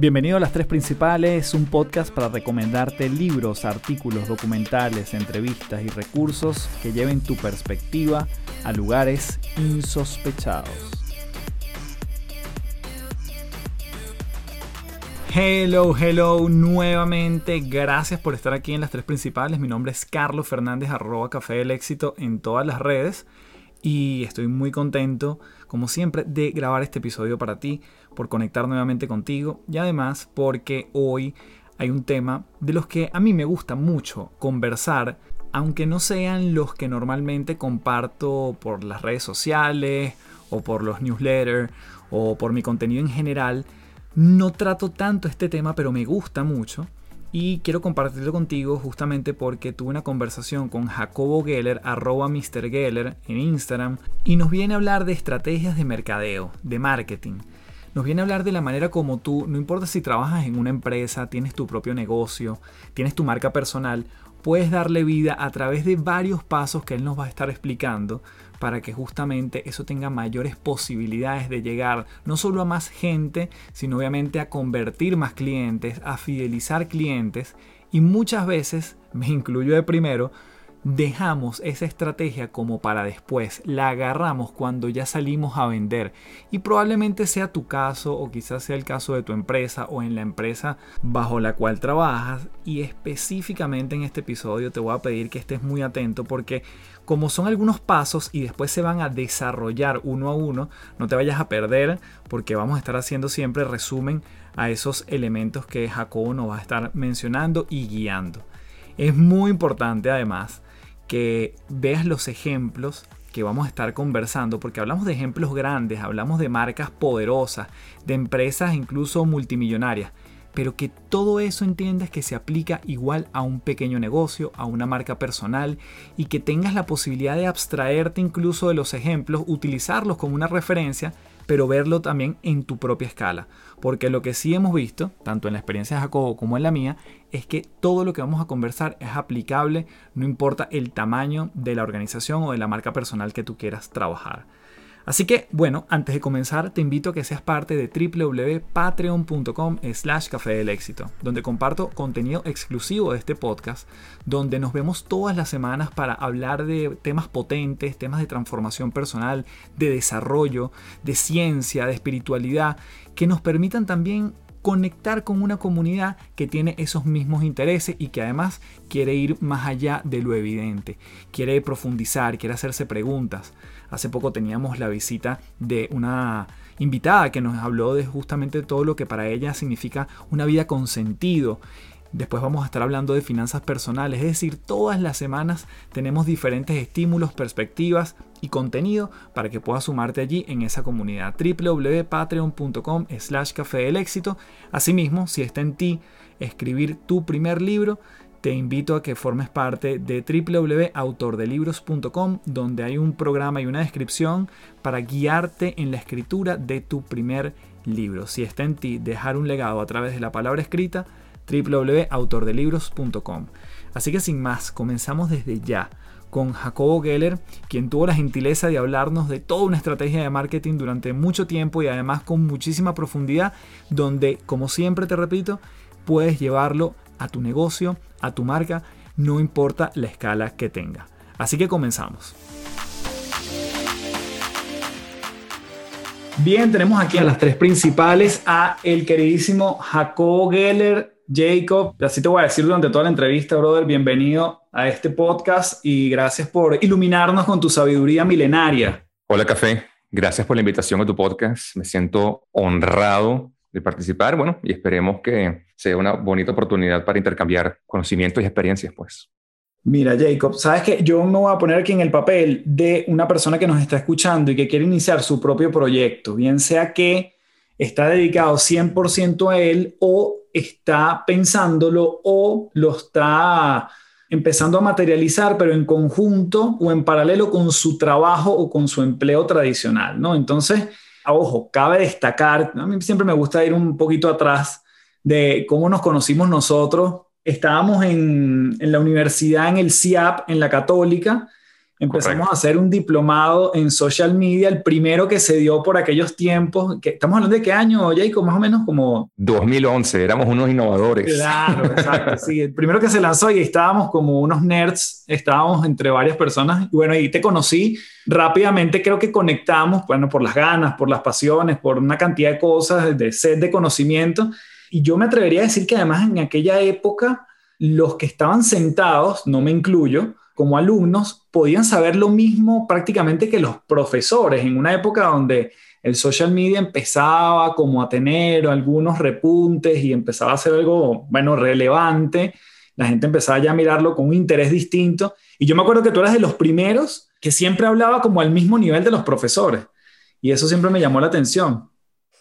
Bienvenido a Las Tres Principales, un podcast para recomendarte libros, artículos, documentales, entrevistas y recursos que lleven tu perspectiva a lugares insospechados. Hello, hello, nuevamente. Gracias por estar aquí en Las Tres Principales. Mi nombre es Carlos Fernández, arroba Café del Éxito en todas las redes. Y estoy muy contento, como siempre, de grabar este episodio para ti por conectar nuevamente contigo y además porque hoy hay un tema de los que a mí me gusta mucho conversar, aunque no sean los que normalmente comparto por las redes sociales o por los newsletters o por mi contenido en general. No trato tanto este tema, pero me gusta mucho y quiero compartirlo contigo justamente porque tuve una conversación con Jacobo Geller, arroba Mr. Geller en Instagram, y nos viene a hablar de estrategias de mercadeo, de marketing nos viene a hablar de la manera como tú, no importa si trabajas en una empresa, tienes tu propio negocio, tienes tu marca personal, puedes darle vida a través de varios pasos que él nos va a estar explicando para que justamente eso tenga mayores posibilidades de llegar no solo a más gente, sino obviamente a convertir más clientes, a fidelizar clientes. Y muchas veces, me incluyo de primero, dejamos esa estrategia como para después, la agarramos cuando ya salimos a vender y probablemente sea tu caso o quizás sea el caso de tu empresa o en la empresa bajo la cual trabajas y específicamente en este episodio te voy a pedir que estés muy atento porque como son algunos pasos y después se van a desarrollar uno a uno, no te vayas a perder porque vamos a estar haciendo siempre resumen a esos elementos que Jacobo nos va a estar mencionando y guiando. Es muy importante además que veas los ejemplos que vamos a estar conversando, porque hablamos de ejemplos grandes, hablamos de marcas poderosas, de empresas incluso multimillonarias, pero que todo eso entiendas que se aplica igual a un pequeño negocio, a una marca personal, y que tengas la posibilidad de abstraerte incluso de los ejemplos, utilizarlos como una referencia pero verlo también en tu propia escala. Porque lo que sí hemos visto, tanto en la experiencia de Jacobo como en la mía, es que todo lo que vamos a conversar es aplicable, no importa el tamaño de la organización o de la marca personal que tú quieras trabajar. Así que, bueno, antes de comenzar, te invito a que seas parte de www.patreon.com slash café del éxito, donde comparto contenido exclusivo de este podcast, donde nos vemos todas las semanas para hablar de temas potentes, temas de transformación personal, de desarrollo, de ciencia, de espiritualidad, que nos permitan también conectar con una comunidad que tiene esos mismos intereses y que además quiere ir más allá de lo evidente, quiere profundizar, quiere hacerse preguntas. Hace poco teníamos la visita de una invitada que nos habló de justamente todo lo que para ella significa una vida con sentido. Después vamos a estar hablando de finanzas personales, es decir, todas las semanas tenemos diferentes estímulos, perspectivas y contenido para que puedas sumarte allí en esa comunidad www.patreon.com slash café del éxito. Asimismo, si está en ti escribir tu primer libro, te invito a que formes parte de www.autordelibros.com, donde hay un programa y una descripción para guiarte en la escritura de tu primer libro. Si está en ti dejar un legado a través de la palabra escrita, www.autordelibros.com. Así que sin más, comenzamos desde ya con Jacobo Geller, quien tuvo la gentileza de hablarnos de toda una estrategia de marketing durante mucho tiempo y además con muchísima profundidad, donde, como siempre te repito, puedes llevarlo a tu negocio, a tu marca, no importa la escala que tenga. Así que comenzamos. Bien, tenemos aquí a las tres principales, a el queridísimo Jacobo Geller. Jacob, así te voy a decir durante toda la entrevista, brother, bienvenido a este podcast y gracias por iluminarnos con tu sabiduría milenaria. Hola, Café. Gracias por la invitación a tu podcast. Me siento honrado de participar, bueno, y esperemos que sea una bonita oportunidad para intercambiar conocimientos y experiencias, pues. Mira, Jacob, sabes que yo me voy a poner aquí en el papel de una persona que nos está escuchando y que quiere iniciar su propio proyecto, bien sea que está dedicado 100% a él o está pensándolo o lo está empezando a materializar, pero en conjunto o en paralelo con su trabajo o con su empleo tradicional, ¿no? Entonces, ojo, cabe destacar, a mí siempre me gusta ir un poquito atrás de cómo nos conocimos nosotros. Estábamos en, la universidad, en el CIAP, en la católica, empezamos a hacer un diplomado en social media, el primero que se dio por aquellos tiempos. Que, ¿Estamos hablando de qué año, Jacob? Más o menos como... 2011, éramos unos innovadores. Claro, exacto. sí, el primero que se lanzó y estábamos como unos nerds, estábamos entre varias personas. Y bueno, ahí te conocí rápidamente, creo que conectamos, bueno, por las ganas, por las pasiones, por una cantidad de cosas, de sed de conocimiento. Y yo me atrevería a decir que además en aquella época, los que estaban sentados, no me incluyo, como alumnos podían saber lo mismo prácticamente que los profesores en una época donde el social media empezaba como a tener algunos repuntes y empezaba a ser algo, bueno, relevante. La gente empezaba ya a mirarlo con un interés distinto. Y yo me acuerdo que tú eras de los primeros que siempre hablaba como al mismo nivel de los profesores. Y eso siempre me llamó la atención.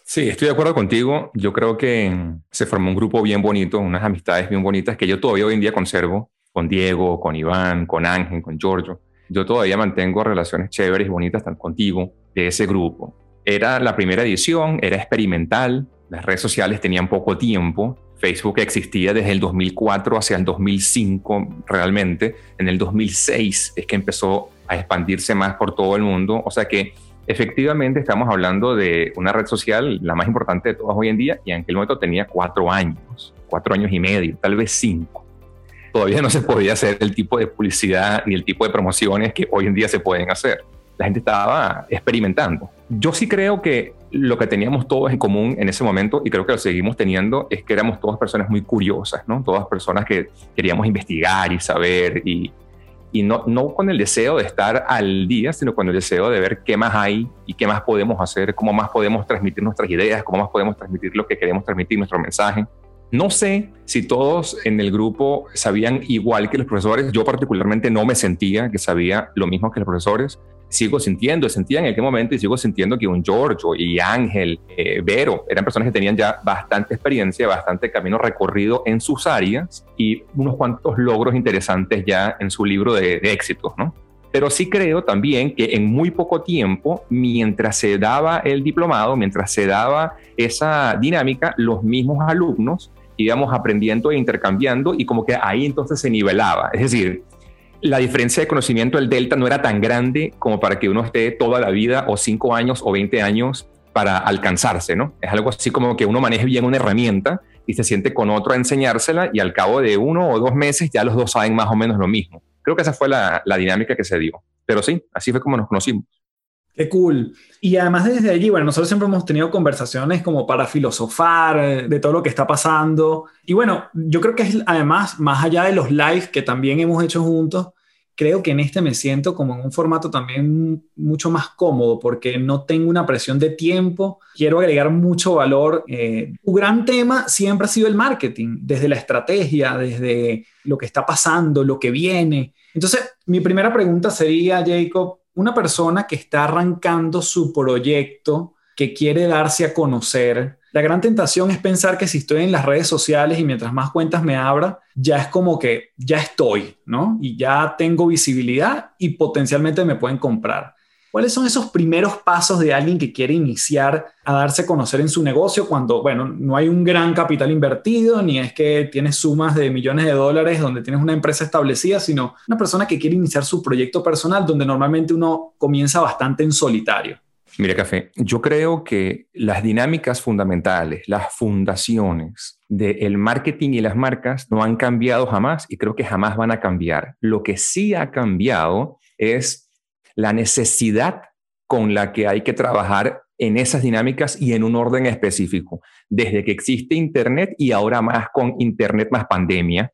Sí, estoy de acuerdo contigo. Yo creo que se formó un grupo bien bonito, unas amistades bien bonitas que yo todavía hoy en día conservo con Diego, con Iván, con Ángel, con Giorgio. Yo todavía mantengo relaciones chéveres y bonitas contigo de ese grupo. Era la primera edición, era experimental, las redes sociales tenían poco tiempo, Facebook existía desde el 2004 hacia el 2005 realmente, en el 2006 es que empezó a expandirse más por todo el mundo, o sea que efectivamente estamos hablando de una red social la más importante de todas hoy en día y en aquel momento tenía cuatro años, cuatro años y medio, tal vez cinco todavía no se podía hacer el tipo de publicidad ni el tipo de promociones que hoy en día se pueden hacer. La gente estaba experimentando. Yo sí creo que lo que teníamos todos en común en ese momento, y creo que lo seguimos teniendo, es que éramos todas personas muy curiosas, ¿no? Todas personas que queríamos investigar y saber, y, y no, no con el deseo de estar al día, sino con el deseo de ver qué más hay y qué más podemos hacer, cómo más podemos transmitir nuestras ideas, cómo más podemos transmitir lo que queremos transmitir, nuestro mensaje. No sé si todos en el grupo sabían igual que los profesores. Yo particularmente no me sentía que sabía lo mismo que los profesores. Sigo sintiendo, sentía en aquel momento y sigo sintiendo que un Giorgio y Ángel, eh, Vero, eran personas que tenían ya bastante experiencia, bastante camino recorrido en sus áreas y unos cuantos logros interesantes ya en su libro de, de éxitos, ¿no? Pero sí creo también que en muy poco tiempo, mientras se daba el diplomado, mientras se daba esa dinámica, los mismos alumnos íbamos aprendiendo e intercambiando y como que ahí entonces se nivelaba. Es decir, la diferencia de conocimiento, el delta, no era tan grande como para que uno esté toda la vida o cinco años o 20 años para alcanzarse, ¿no? Es algo así como que uno maneje bien una herramienta y se siente con otro a enseñársela y al cabo de uno o dos meses ya los dos saben más o menos lo mismo. Creo que esa fue la, la dinámica que se dio. Pero sí, así fue como nos conocimos. Qué cool. Y además desde allí, bueno, nosotros siempre hemos tenido conversaciones como para filosofar eh, de todo lo que está pasando. Y bueno, yo creo que es además, más allá de los lives que también hemos hecho juntos, creo que en este me siento como en un formato también mucho más cómodo porque no tengo una presión de tiempo, quiero agregar mucho valor. Eh, tu gran tema siempre ha sido el marketing, desde la estrategia, desde lo que está pasando, lo que viene. Entonces, mi primera pregunta sería, Jacob, una persona que está arrancando su proyecto, que quiere darse a conocer, la gran tentación es pensar que si estoy en las redes sociales y mientras más cuentas me abra, ya es como que ya estoy, ¿no? Y ya tengo visibilidad y potencialmente me pueden comprar. ¿Cuáles son esos primeros pasos de alguien que quiere iniciar a darse a conocer en su negocio cuando, bueno, no hay un gran capital invertido, ni es que tienes sumas de millones de dólares donde tienes una empresa establecida, sino una persona que quiere iniciar su proyecto personal donde normalmente uno comienza bastante en solitario? Mira, Café, yo creo que las dinámicas fundamentales, las fundaciones del marketing y las marcas no han cambiado jamás y creo que jamás van a cambiar. Lo que sí ha cambiado es la necesidad con la que hay que trabajar en esas dinámicas y en un orden específico, desde que existe Internet y ahora más con Internet más pandemia,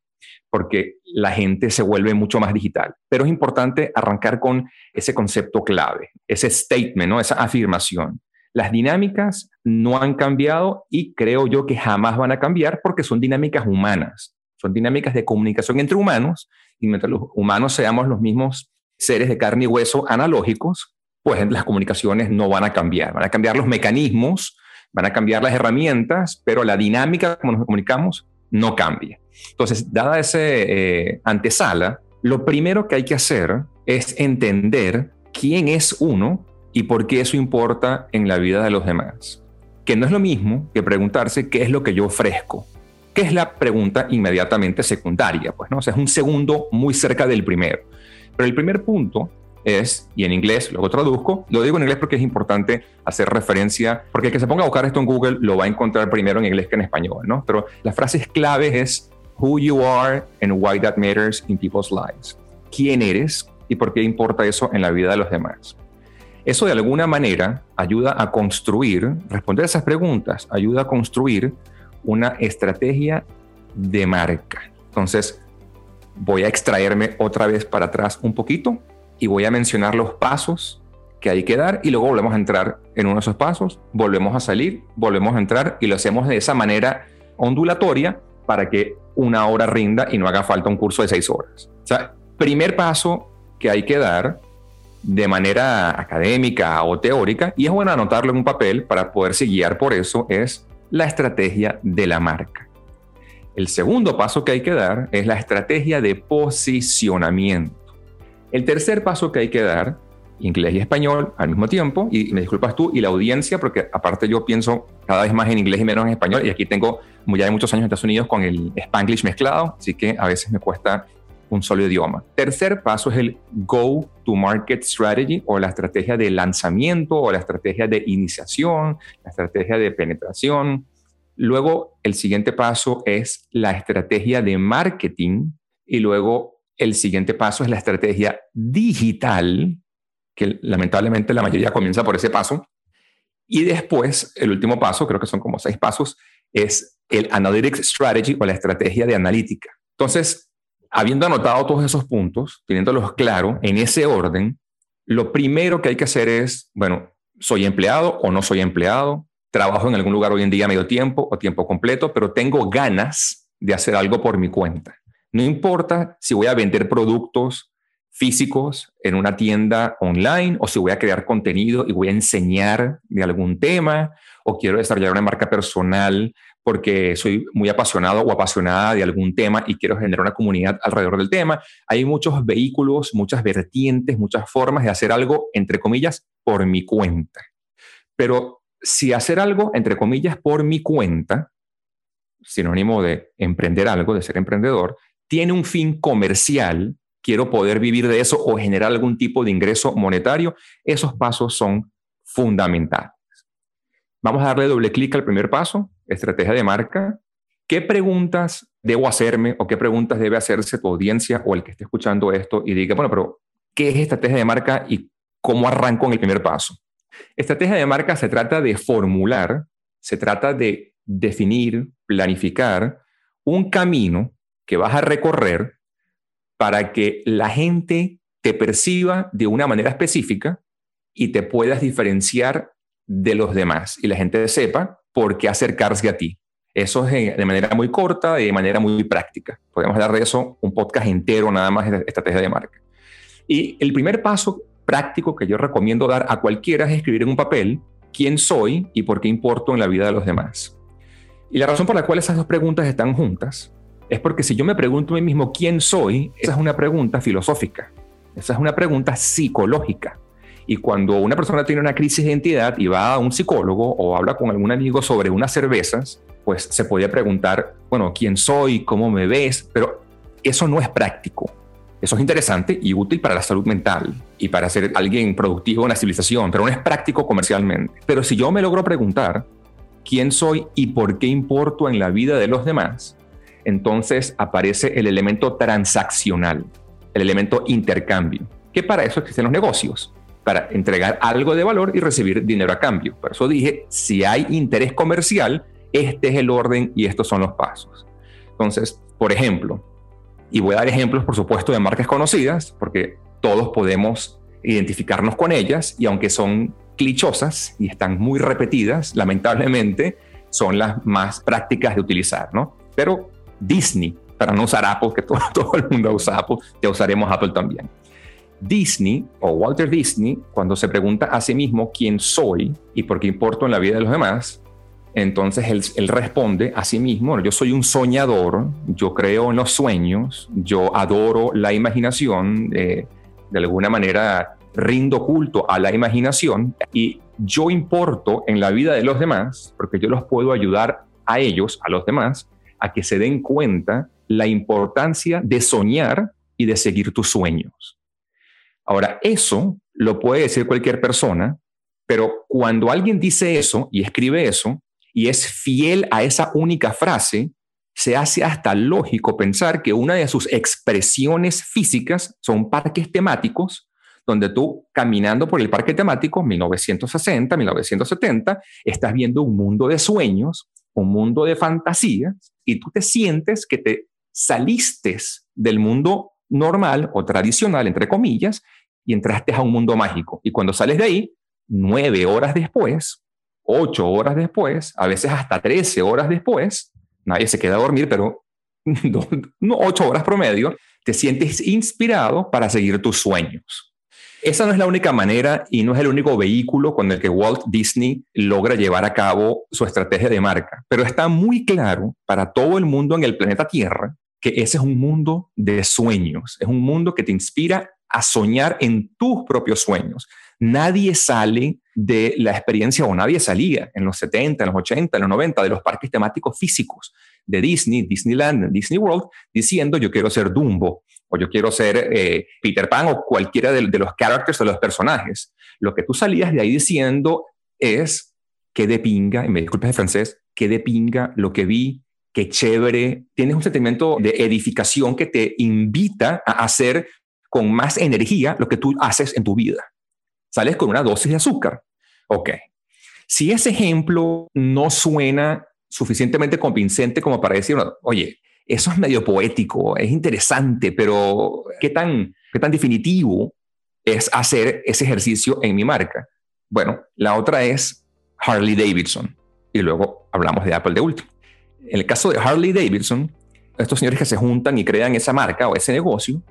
porque la gente se vuelve mucho más digital. Pero es importante arrancar con ese concepto clave, ese statement, ¿no? esa afirmación. Las dinámicas no han cambiado y creo yo que jamás van a cambiar porque son dinámicas humanas, son dinámicas de comunicación entre humanos y mientras los humanos seamos los mismos seres de carne y hueso analógicos, pues las comunicaciones no van a cambiar. Van a cambiar los mecanismos, van a cambiar las herramientas, pero la dinámica como nos comunicamos no cambia. Entonces, dada esa eh, antesala, lo primero que hay que hacer es entender quién es uno y por qué eso importa en la vida de los demás. Que no es lo mismo que preguntarse qué es lo que yo ofrezco, que es la pregunta inmediatamente secundaria, pues no, es un segundo muy cerca del primero. Pero el primer punto es, y en inglés luego traduzco, lo digo en inglés porque es importante hacer referencia, porque el que se ponga a buscar esto en Google lo va a encontrar primero en inglés que en español, ¿no? Pero las frases clave es who you are and why that matters in people's lives. ¿Quién eres y por qué importa eso en la vida de los demás? Eso de alguna manera ayuda a construir, responder esas preguntas, ayuda a construir una estrategia de marca. Entonces, voy a extraerme otra vez para atrás un poquito y voy a mencionar los pasos que hay que dar y luego volvemos a entrar en uno de esos pasos, volvemos a salir, volvemos a entrar y lo hacemos de esa manera ondulatoria para que una hora rinda y no haga falta un curso de seis horas. O sea, primer paso que hay que dar de manera académica o teórica, y es bueno anotarlo en un papel para poderse guiar por eso, es la estrategia de la marca. El segundo paso que hay que dar es la estrategia de posicionamiento. El tercer paso que hay que dar, inglés y español al mismo tiempo, y me disculpas tú y la audiencia, porque aparte yo pienso cada vez más en inglés y menos en español, y aquí tengo ya de muchos años en Estados Unidos con el spanglish mezclado, así que a veces me cuesta un solo idioma. Tercer paso es el Go to Market Strategy o la estrategia de lanzamiento o la estrategia de iniciación, la estrategia de penetración. Luego el siguiente paso es la estrategia de marketing y luego el siguiente paso es la estrategia digital, que lamentablemente la mayoría comienza por ese paso. Y después, el último paso, creo que son como seis pasos, es el Analytics Strategy o la estrategia de analítica. Entonces, habiendo anotado todos esos puntos, teniéndolos claro en ese orden, lo primero que hay que hacer es, bueno, soy empleado o no soy empleado, trabajo en algún lugar hoy en día medio tiempo o tiempo completo, pero tengo ganas de hacer algo por mi cuenta. No importa si voy a vender productos físicos en una tienda online o si voy a crear contenido y voy a enseñar de algún tema o quiero desarrollar una marca personal porque soy muy apasionado o apasionada de algún tema y quiero generar una comunidad alrededor del tema. Hay muchos vehículos, muchas vertientes, muchas formas de hacer algo, entre comillas, por mi cuenta. Pero si hacer algo, entre comillas, por mi cuenta, sinónimo de emprender algo, de ser emprendedor, tiene un fin comercial, quiero poder vivir de eso o generar algún tipo de ingreso monetario, esos pasos son fundamentales. Vamos a darle doble clic al primer paso, estrategia de marca. ¿Qué preguntas debo hacerme o qué preguntas debe hacerse tu audiencia o el que esté escuchando esto y diga, bueno, pero ¿qué es estrategia de marca y cómo arranco en el primer paso? Estrategia de marca se trata de formular, se trata de definir, planificar un camino que vas a recorrer para que la gente te perciba de una manera específica y te puedas diferenciar de los demás y la gente sepa por qué acercarse a ti. Eso es de manera muy corta y de manera muy práctica. Podemos dar de eso un podcast entero nada más de estrategia de marca. Y el primer paso práctico que yo recomiendo dar a cualquiera es escribir en un papel quién soy y por qué importo en la vida de los demás. Y la razón por la cual esas dos preguntas están juntas es porque si yo me pregunto a mí mismo quién soy, esa es una pregunta filosófica, esa es una pregunta psicológica. Y cuando una persona tiene una crisis de identidad y va a un psicólogo o habla con algún amigo sobre unas cervezas, pues se podría preguntar, bueno, ¿quién soy? ¿Cómo me ves? Pero eso no es práctico. Eso es interesante y útil para la salud mental y para ser alguien productivo en la civilización, pero no es práctico comercialmente. Pero si yo me logro preguntar quién soy y por qué importo en la vida de los demás, entonces aparece el elemento transaccional, el elemento intercambio, que para eso existen los negocios para entregar algo de valor y recibir dinero a cambio. Por eso dije, si hay interés comercial, este es el orden y estos son los pasos. Entonces, por ejemplo, y voy a dar ejemplos, por supuesto, de marcas conocidas, porque todos podemos identificarnos con ellas y aunque son clichosas y están muy repetidas, lamentablemente son las más prácticas de utilizar, ¿no? Pero Disney, para no usar Apple, que todo, todo el mundo usa Apple, ya usaremos Apple también. Disney o Walter Disney, cuando se pregunta a sí mismo quién soy y por qué importo en la vida de los demás, entonces él, responde a sí mismo, yo soy un soñador, yo creo en los sueños, yo adoro la imaginación, eh, de alguna manera rindo culto a la imaginación y yo importo en la vida de los demás porque yo los puedo ayudar a ellos, a los demás, a que se den cuenta la importancia de soñar y de seguir tus sueños. Ahora, eso lo puede decir cualquier persona, pero cuando alguien dice eso y escribe eso y es fiel a esa única frase, se hace hasta lógico pensar que una de sus expresiones físicas son parques temáticos, donde tú caminando por el parque temático 1960, 1970, estás viendo un mundo de sueños, un mundo de fantasías, y tú te sientes que te saliste del mundo normal o tradicional, entre comillas, y entraste a un mundo mágico. Y cuando sales de ahí, nueve horas después, ocho horas después, a veces hasta trece horas después, nadie se queda a dormir, pero ocho horas promedio, te sientes inspirado para seguir tus sueños. Esa no es la única manera y no es el único vehículo con el que Walt Disney logra llevar a cabo su estrategia de marca, pero está muy claro para todo el mundo en el planeta Tierra que ese es un mundo de sueños, es un mundo que te inspira a soñar en tus propios sueños. Nadie sale de la experiencia, o nadie salía en los 70, en los 80, en los 90 de los parques temáticos físicos de Disney, Disneyland, Disney World, diciendo yo quiero ser Dumbo o yo quiero ser eh, Peter Pan o cualquiera de, los characters o los personajes. Lo que tú salías de ahí diciendo es que de pinga, y me disculpes de francés, que de pinga lo que vi, qué chévere. Tienes un sentimiento de edificación que te invita a hacer con más energía lo que tú haces en tu vida. Sales con una dosis de azúcar. Ok. Si ese ejemplo no suena suficientemente convincente como para decir, oye, eso es medio poético, es interesante, pero ¿qué tan, qué tan definitivo es hacer ese ejercicio en mi marca? Bueno, la otra es Harley Davidson y luego hablamos de Apple de último. En el caso de Harley Davidson, estos señores que se juntan y crean esa marca o ese negocio,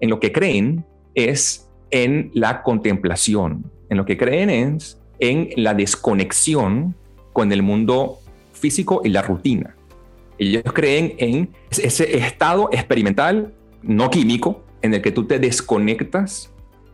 en lo que creen es en la contemplación, en lo que creen es en la desconexión con el mundo físico y la rutina. Ellos creen en ese estado experimental, no químico, en el que tú te desconectas,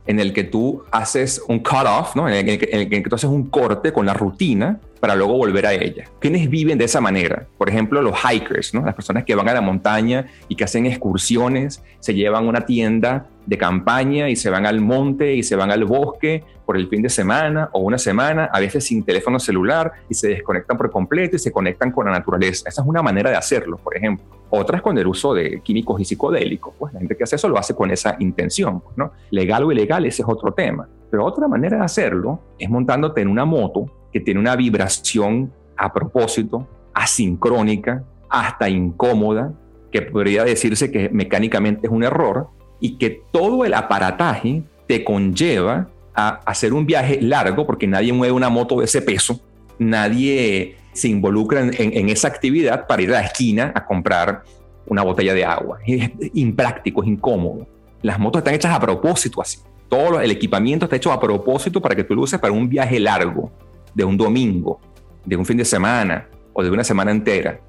en el que tú haces un cut-off, ¿no? en, el que, tú haces un corte con la rutina para luego volver a ella. ¿Quiénes viven de esa manera? Por ejemplo, los hikers, ¿no? las personas que van a la montaña y que hacen excursiones, se llevan una tienda de campaña y se van al monte y se van al bosque por el fin de semana o una semana, a veces sin teléfono celular y se desconectan por completo y se conectan con la naturaleza. Esa es una manera de hacerlo, por ejemplo. Otras con el uso de químicos y psicodélicos. Pues la gente que hace eso lo hace con esa intención. Pues, ¿no? Legal o ilegal, ese es otro tema. Pero otra manera de hacerlo es montándote en una moto que tiene una vibración a propósito, asincrónica, hasta incómoda, que podría decirse que mecánicamente es un error, y que todo el aparataje te conlleva a hacer un viaje largo porque nadie mueve una moto de ese peso, nadie se involucra en, esa actividad para ir a la esquina a comprar una botella de agua. Es impráctico, es incómodo. Las motos están hechas a propósito así. Todo el equipamiento está hecho a propósito para que tú lo uses para un viaje largo, de un domingo, de un fin de semana o de una semana entera.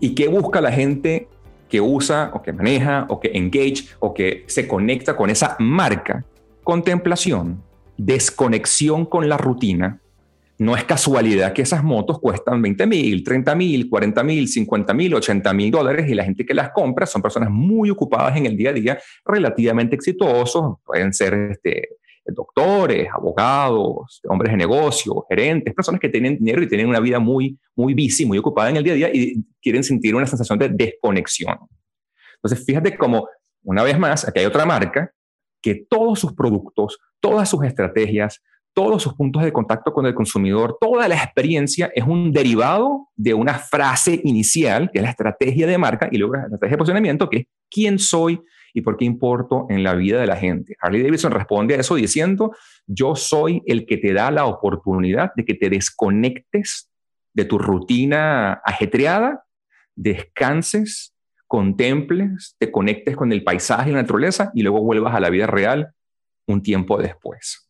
¿Y qué busca la gente que usa o que maneja o que engage o que se conecta con esa marca, contemplación, desconexión con la rutina, no es casualidad que esas motos cuestan 20 mil, 30 mil, 40 mil, 50 mil, 80 mil dólares y la gente que las compra son personas muy ocupadas en el día a día, relativamente exitosos, pueden ser este, doctores, abogados, hombres de negocio, gerentes, personas que tienen dinero y tienen una vida muy, muy busy, muy ocupada en el día a día y quieren sentir una sensación de desconexión. Entonces, fíjate cómo, una vez más, aquí hay otra marca que todos sus productos, todas sus estrategias, todos sus puntos de contacto con el consumidor, toda la experiencia es un derivado de una frase inicial, que es la estrategia de marca, y luego la estrategia de posicionamiento, que es quién soy, y por qué importo en la vida de la gente. Harley Davidson responde a eso diciendo, yo soy el que te da la oportunidad de que te desconectes de tu rutina ajetreada, descanses, contemples, te conectes con el paisaje y la naturaleza y luego vuelvas a la vida real un tiempo después.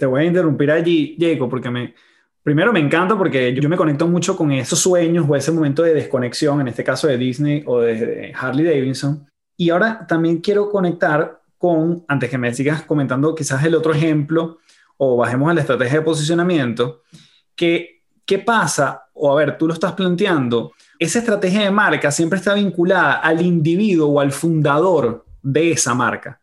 Te voy a interrumpir allí, Diego, porque me, primero me encanta porque yo me conecto mucho con esos sueños o ese momento de desconexión, en este caso de Disney o de Harley Davidson, y ahora también quiero conectar con, antes que me sigas comentando quizás el otro ejemplo o bajemos a la estrategia de posicionamiento, que, ¿qué pasa? O a ver, tú lo estás planteando, esa estrategia de marca siempre está vinculada al individuo o al fundador de esa marca.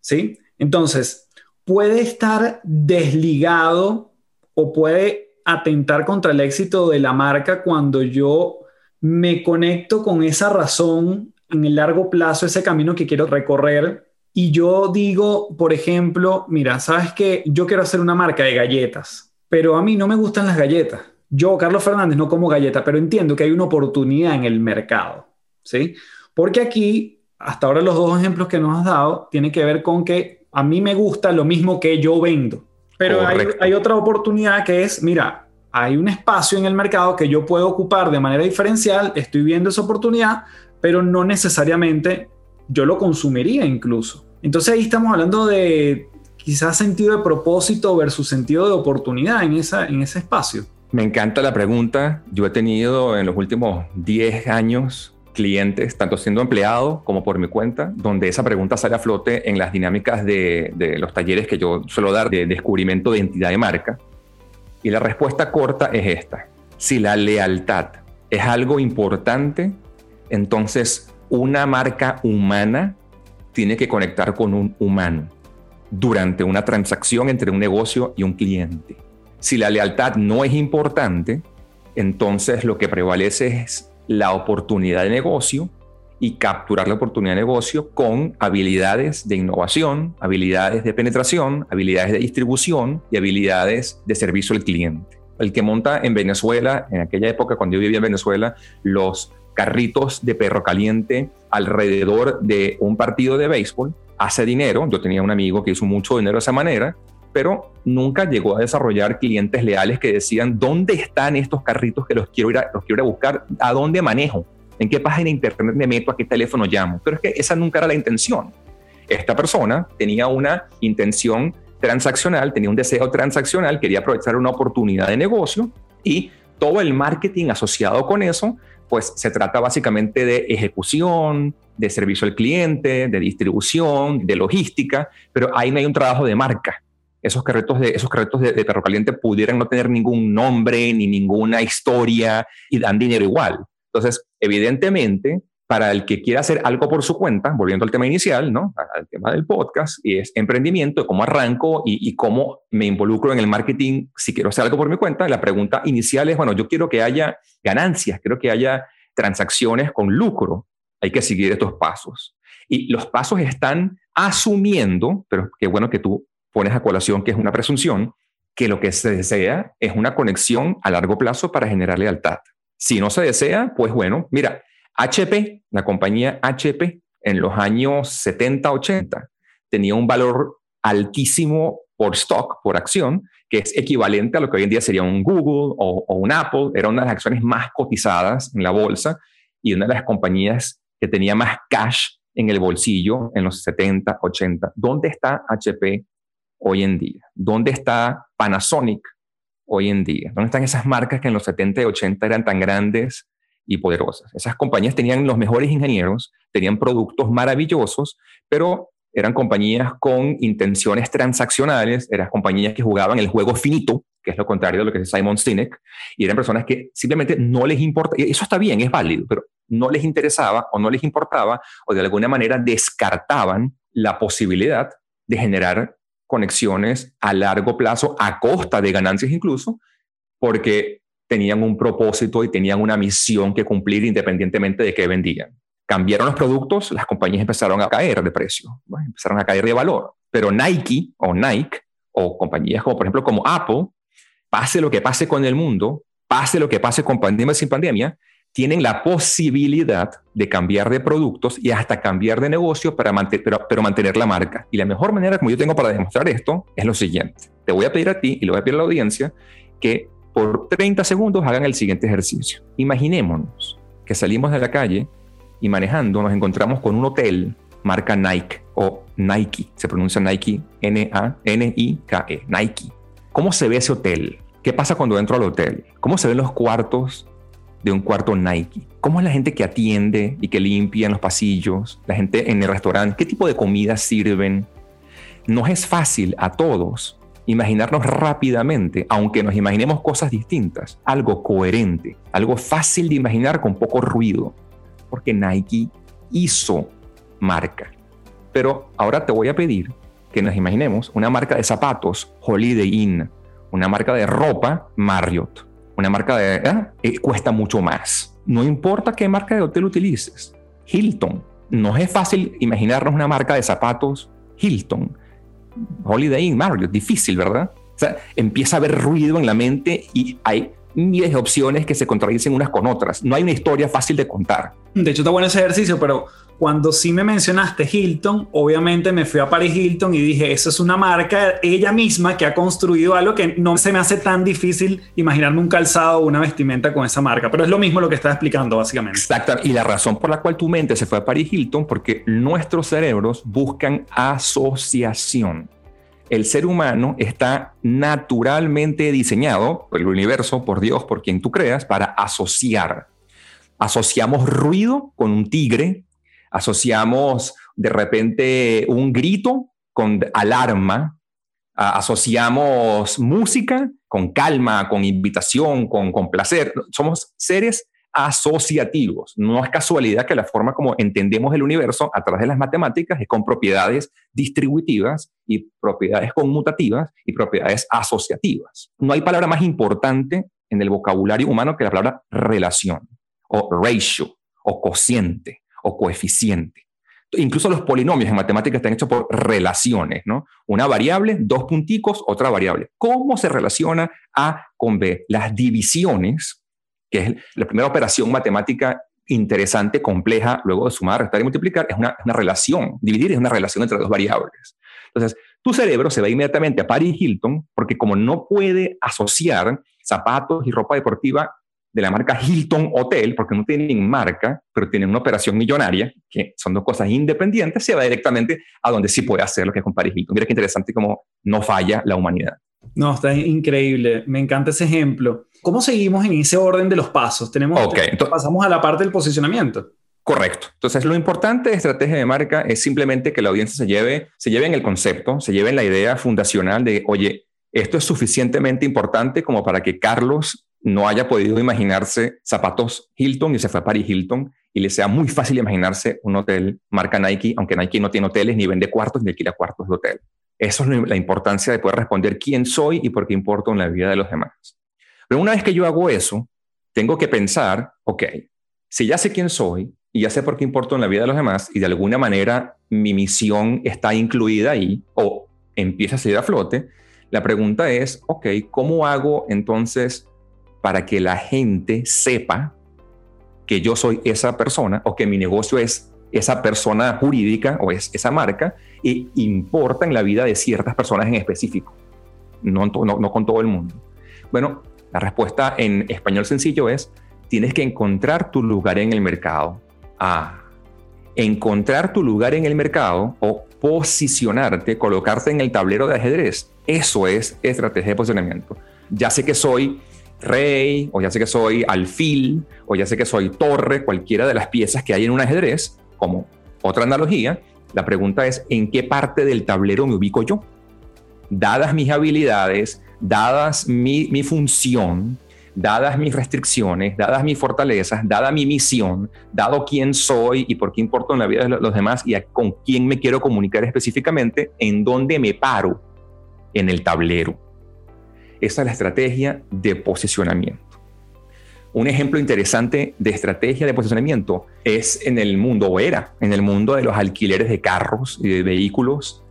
¿Sí? Entonces, puede estar desligado o puede atentar contra el éxito de la marca cuando yo me conecto con esa razón en el largo plazo, ese camino que quiero recorrer. Y yo digo, por ejemplo, mira, sabes que yo quiero hacer una marca de galletas, pero a mí no me gustan las galletas. Yo, Carlos Fernández, no como galletas, pero entiendo que hay una oportunidad en el mercado, ¿sí? Porque aquí, hasta ahora los dos ejemplos que nos has dado tienen que ver con que a mí me gusta lo mismo que yo vendo. Pero hay, hay, otra oportunidad que es, mira, hay un espacio en el mercado que yo puedo ocupar de manera diferencial, estoy viendo esa oportunidad, pero no necesariamente yo lo consumiría incluso. Entonces ahí estamos hablando de quizás sentido de propósito versus sentido de oportunidad en, esa, en ese espacio. Me encanta la pregunta. Yo he tenido en los últimos 10 años clientes, tanto siendo empleado como por mi cuenta, donde esa pregunta sale a flote en las dinámicas de, de los talleres que yo suelo dar de descubrimiento de identidad de marca. Y la respuesta corta es esta. Si la lealtad es algo importante, entonces una marca humana tiene que conectar con un humano durante una transacción entre un negocio y un cliente. Si la lealtad no es importante, entonces lo que prevalece es la oportunidad de negocio y capturar la oportunidad de negocio con habilidades de innovación, habilidades de penetración, habilidades de distribución y habilidades de servicio al cliente. El que monta en Venezuela, en aquella época cuando yo vivía en Venezuela, los carritos de perro caliente alrededor de un partido de béisbol, hace dinero. Yo tenía un amigo que hizo mucho dinero de esa manera, pero nunca llegó a desarrollar clientes leales que decían, ¿dónde están estos carritos que los quiero ir a, los quiero ir a buscar? ¿A dónde manejo? ¿En qué página de internet me meto? ¿A qué teléfono llamo? Pero es que esa nunca era la intención. Esta persona tenía una intención transaccional, tenía un deseo transaccional, quería aprovechar una oportunidad de negocio y todo el marketing asociado con eso, pues se trata básicamente de ejecución, de servicio al cliente, de distribución, de logística, pero ahí no hay un trabajo de marca. Esos carretos de, esos carretos de, de caliente pudieran no tener ningún nombre ni ninguna historia y dan dinero igual. Entonces, evidentemente, para el que quiera hacer algo por su cuenta, volviendo al tema inicial, ¿no? Al tema del podcast, y es emprendimiento, cómo arranco y, y, cómo me involucro en el marketing si quiero hacer algo por mi cuenta. La pregunta inicial es, bueno, yo quiero que haya ganancias, quiero que haya transacciones con lucro. Hay que seguir estos pasos. Y los pasos están asumiendo, pero qué bueno que tú pones a colación que es una presunción, que lo que se desea es una conexión a largo plazo para generar lealtad. Si no se desea, pues bueno, mira, HP, la compañía HP, en los años 70, 80, tenía un valor altísimo por stock, por acción, que es equivalente a lo que hoy en día sería un Google o, o, un Apple. Era una de las acciones más cotizadas en la bolsa y una de las compañías que tenía más cash en el bolsillo en los 70, 80. ¿Dónde está HP hoy en día? ¿Dónde está Panasonic hoy en día? ¿Dónde están esas marcas que en los 70 y 80 eran tan grandes y poderosas? Esas compañías tenían los mejores ingenieros, tenían productos maravillosos, pero eran compañías con intenciones transaccionales, eran compañías que jugaban el juego finito, que es lo contrario de lo que dice Simon Sinek, y eran personas que simplemente no les importa, eso está bien, es válido, pero no les interesaba o no les importaba o de alguna manera descartaban la posibilidad de generar conexiones a largo plazo, a costa de ganancias incluso, porque tenían un propósito y tenían una misión que cumplir independientemente de qué vendían. Cambiaron los productos, las compañías empezaron a caer de precio, empezaron a caer de valor. Pero Nike o Nike o compañías como por ejemplo como Apple, pase lo que pase con el mundo, pase lo que pase con pandemia sin pandemia, tienen la posibilidad de cambiar de productos y hasta cambiar de negocio para pero, pero, mantener la marca. Y la mejor manera como yo tengo para demostrar esto es lo siguiente. Te voy a pedir a ti y le voy a pedir a la audiencia que por 30 segundos hagan el siguiente ejercicio. Imaginémonos que salimos de la calle y manejando nos encontramos con un hotel marca Nike o Nike, se pronuncia Nike, N-A-N-I-K-E, Nike. ¿Cómo se ve ese hotel? ¿Qué pasa cuando entro al hotel? ¿Cómo se ven los cuartos de un cuarto Nike? ¿Cómo es la gente que atiende y que limpia en los pasillos? La gente en el restaurante, ¿qué tipo de comida sirven? Nos es fácil a todos imaginarnos rápidamente, aunque nos imaginemos cosas distintas, algo coherente, algo fácil de imaginar con poco ruido, porque Nike hizo marca. Pero ahora te voy a pedir que nos imaginemos una marca de zapatos, Holiday Inn, una marca de ropa, Marriott, una marca de... ¿eh? Eh, cuesta mucho más. No importa qué marca de hotel utilices. Hilton. No es fácil imaginarnos una marca de zapatos, Hilton. Holiday Inn, Marriott. Difícil, ¿verdad? Empieza a haber ruido en la mente y hay miles de opciones que se contradicen unas con otras. No hay una historia fácil de contar. De hecho, está bueno ese ejercicio, pero cuando sí me mencionaste Hilton, obviamente me fui a Paris Hilton y dije, esa es una marca ella misma que ha construido algo que no se me hace tan difícil imaginarme un calzado o una vestimenta con esa marca, pero es lo mismo lo que estás explicando básicamente. Exacto, y la razón por la cual tu mente se fue a Paris Hilton, porque nuestros cerebros buscan asociación el ser humano está naturalmente diseñado por el universo, por Dios, por quien tú creas, para asociar. Asociamos ruido con un tigre, asociamos de repente un grito con alarma, asociamos música con calma, con invitación, con, con placer. Somos seres asociativos. No es casualidad que la forma como entendemos el universo a través de las matemáticas es con propiedades distributivas y propiedades conmutativas y propiedades asociativas. No hay palabra más importante en el vocabulario humano que la palabra relación o ratio o cociente o coeficiente. Incluso los polinomios en matemáticas están hechos por relaciones, ¿no? Una variable, dos punticos, otra variable. ¿Cómo se relaciona A con B? Las divisiones que es la primera operación matemática interesante, compleja, luego de sumar, restar y multiplicar, es una, relación. Dividir es una relación entre dos variables. Entonces, tu cerebro se va inmediatamente a Paris Hilton porque como no puede asociar zapatos y ropa deportiva de la marca Hilton Hotel, porque no tienen marca, pero tienen una operación millonaria, que son dos cosas independientes, se va directamente a donde sí puede hacer lo que es con Paris Hilton. Mira qué interesante cómo no falla la humanidad. No, está increíble. Me encanta ese ejemplo. ¿Cómo seguimos en ese orden de los pasos? Tenemos, pasamos a la parte del posicionamiento. Correcto. Entonces, lo importante de estrategia de marca es simplemente que la audiencia se lleve, se lleve en el concepto, se lleve en la idea fundacional de, oye, esto es suficientemente importante como para que Carlos no haya podido imaginarse zapatos Hilton y se fue a Paris Hilton y le sea muy fácil imaginarse un hotel marca Nike, aunque Nike no tiene hoteles, ni vende cuartos, ni alquila cuartos de hotel. Eso es la importancia de poder responder quién soy y por qué importo en la vida de los demás. Pero una vez que yo hago eso, tengo que pensar, ok, si ya sé quién soy y ya sé por qué importo en la vida de los demás y de alguna manera mi misión está incluida ahí o empieza a salir a flote, la pregunta es, ok, ¿cómo hago entonces para que la gente sepa que yo soy esa persona o que mi negocio es esa persona jurídica o es esa marca e importa en la vida de ciertas personas en específico, no, no, no con todo el mundo. Bueno, la respuesta en español sencillo es, tienes que encontrar tu lugar en el mercado. Ah, encontrar tu lugar en el mercado o posicionarte, colocarte en el tablero de ajedrez. Eso es estrategia de posicionamiento. Ya sé que soy rey, o ya sé que soy alfil, o ya sé que soy torre, cualquiera de las piezas que hay en un ajedrez, como otra analogía, la pregunta es, ¿en qué parte del tablero me ubico yo? Dadas mis habilidades, dadas mi, función, dadas mis restricciones, dadas mis fortalezas, dada mi misión, dado quién soy y por qué importo en la vida de los demás y con quién me quiero comunicar específicamente, en dónde me paro en el tablero. Esa es la estrategia de posicionamiento. Un ejemplo interesante de estrategia de posicionamiento es en el mundo, o era, en el mundo de los alquileres de carros y de vehículos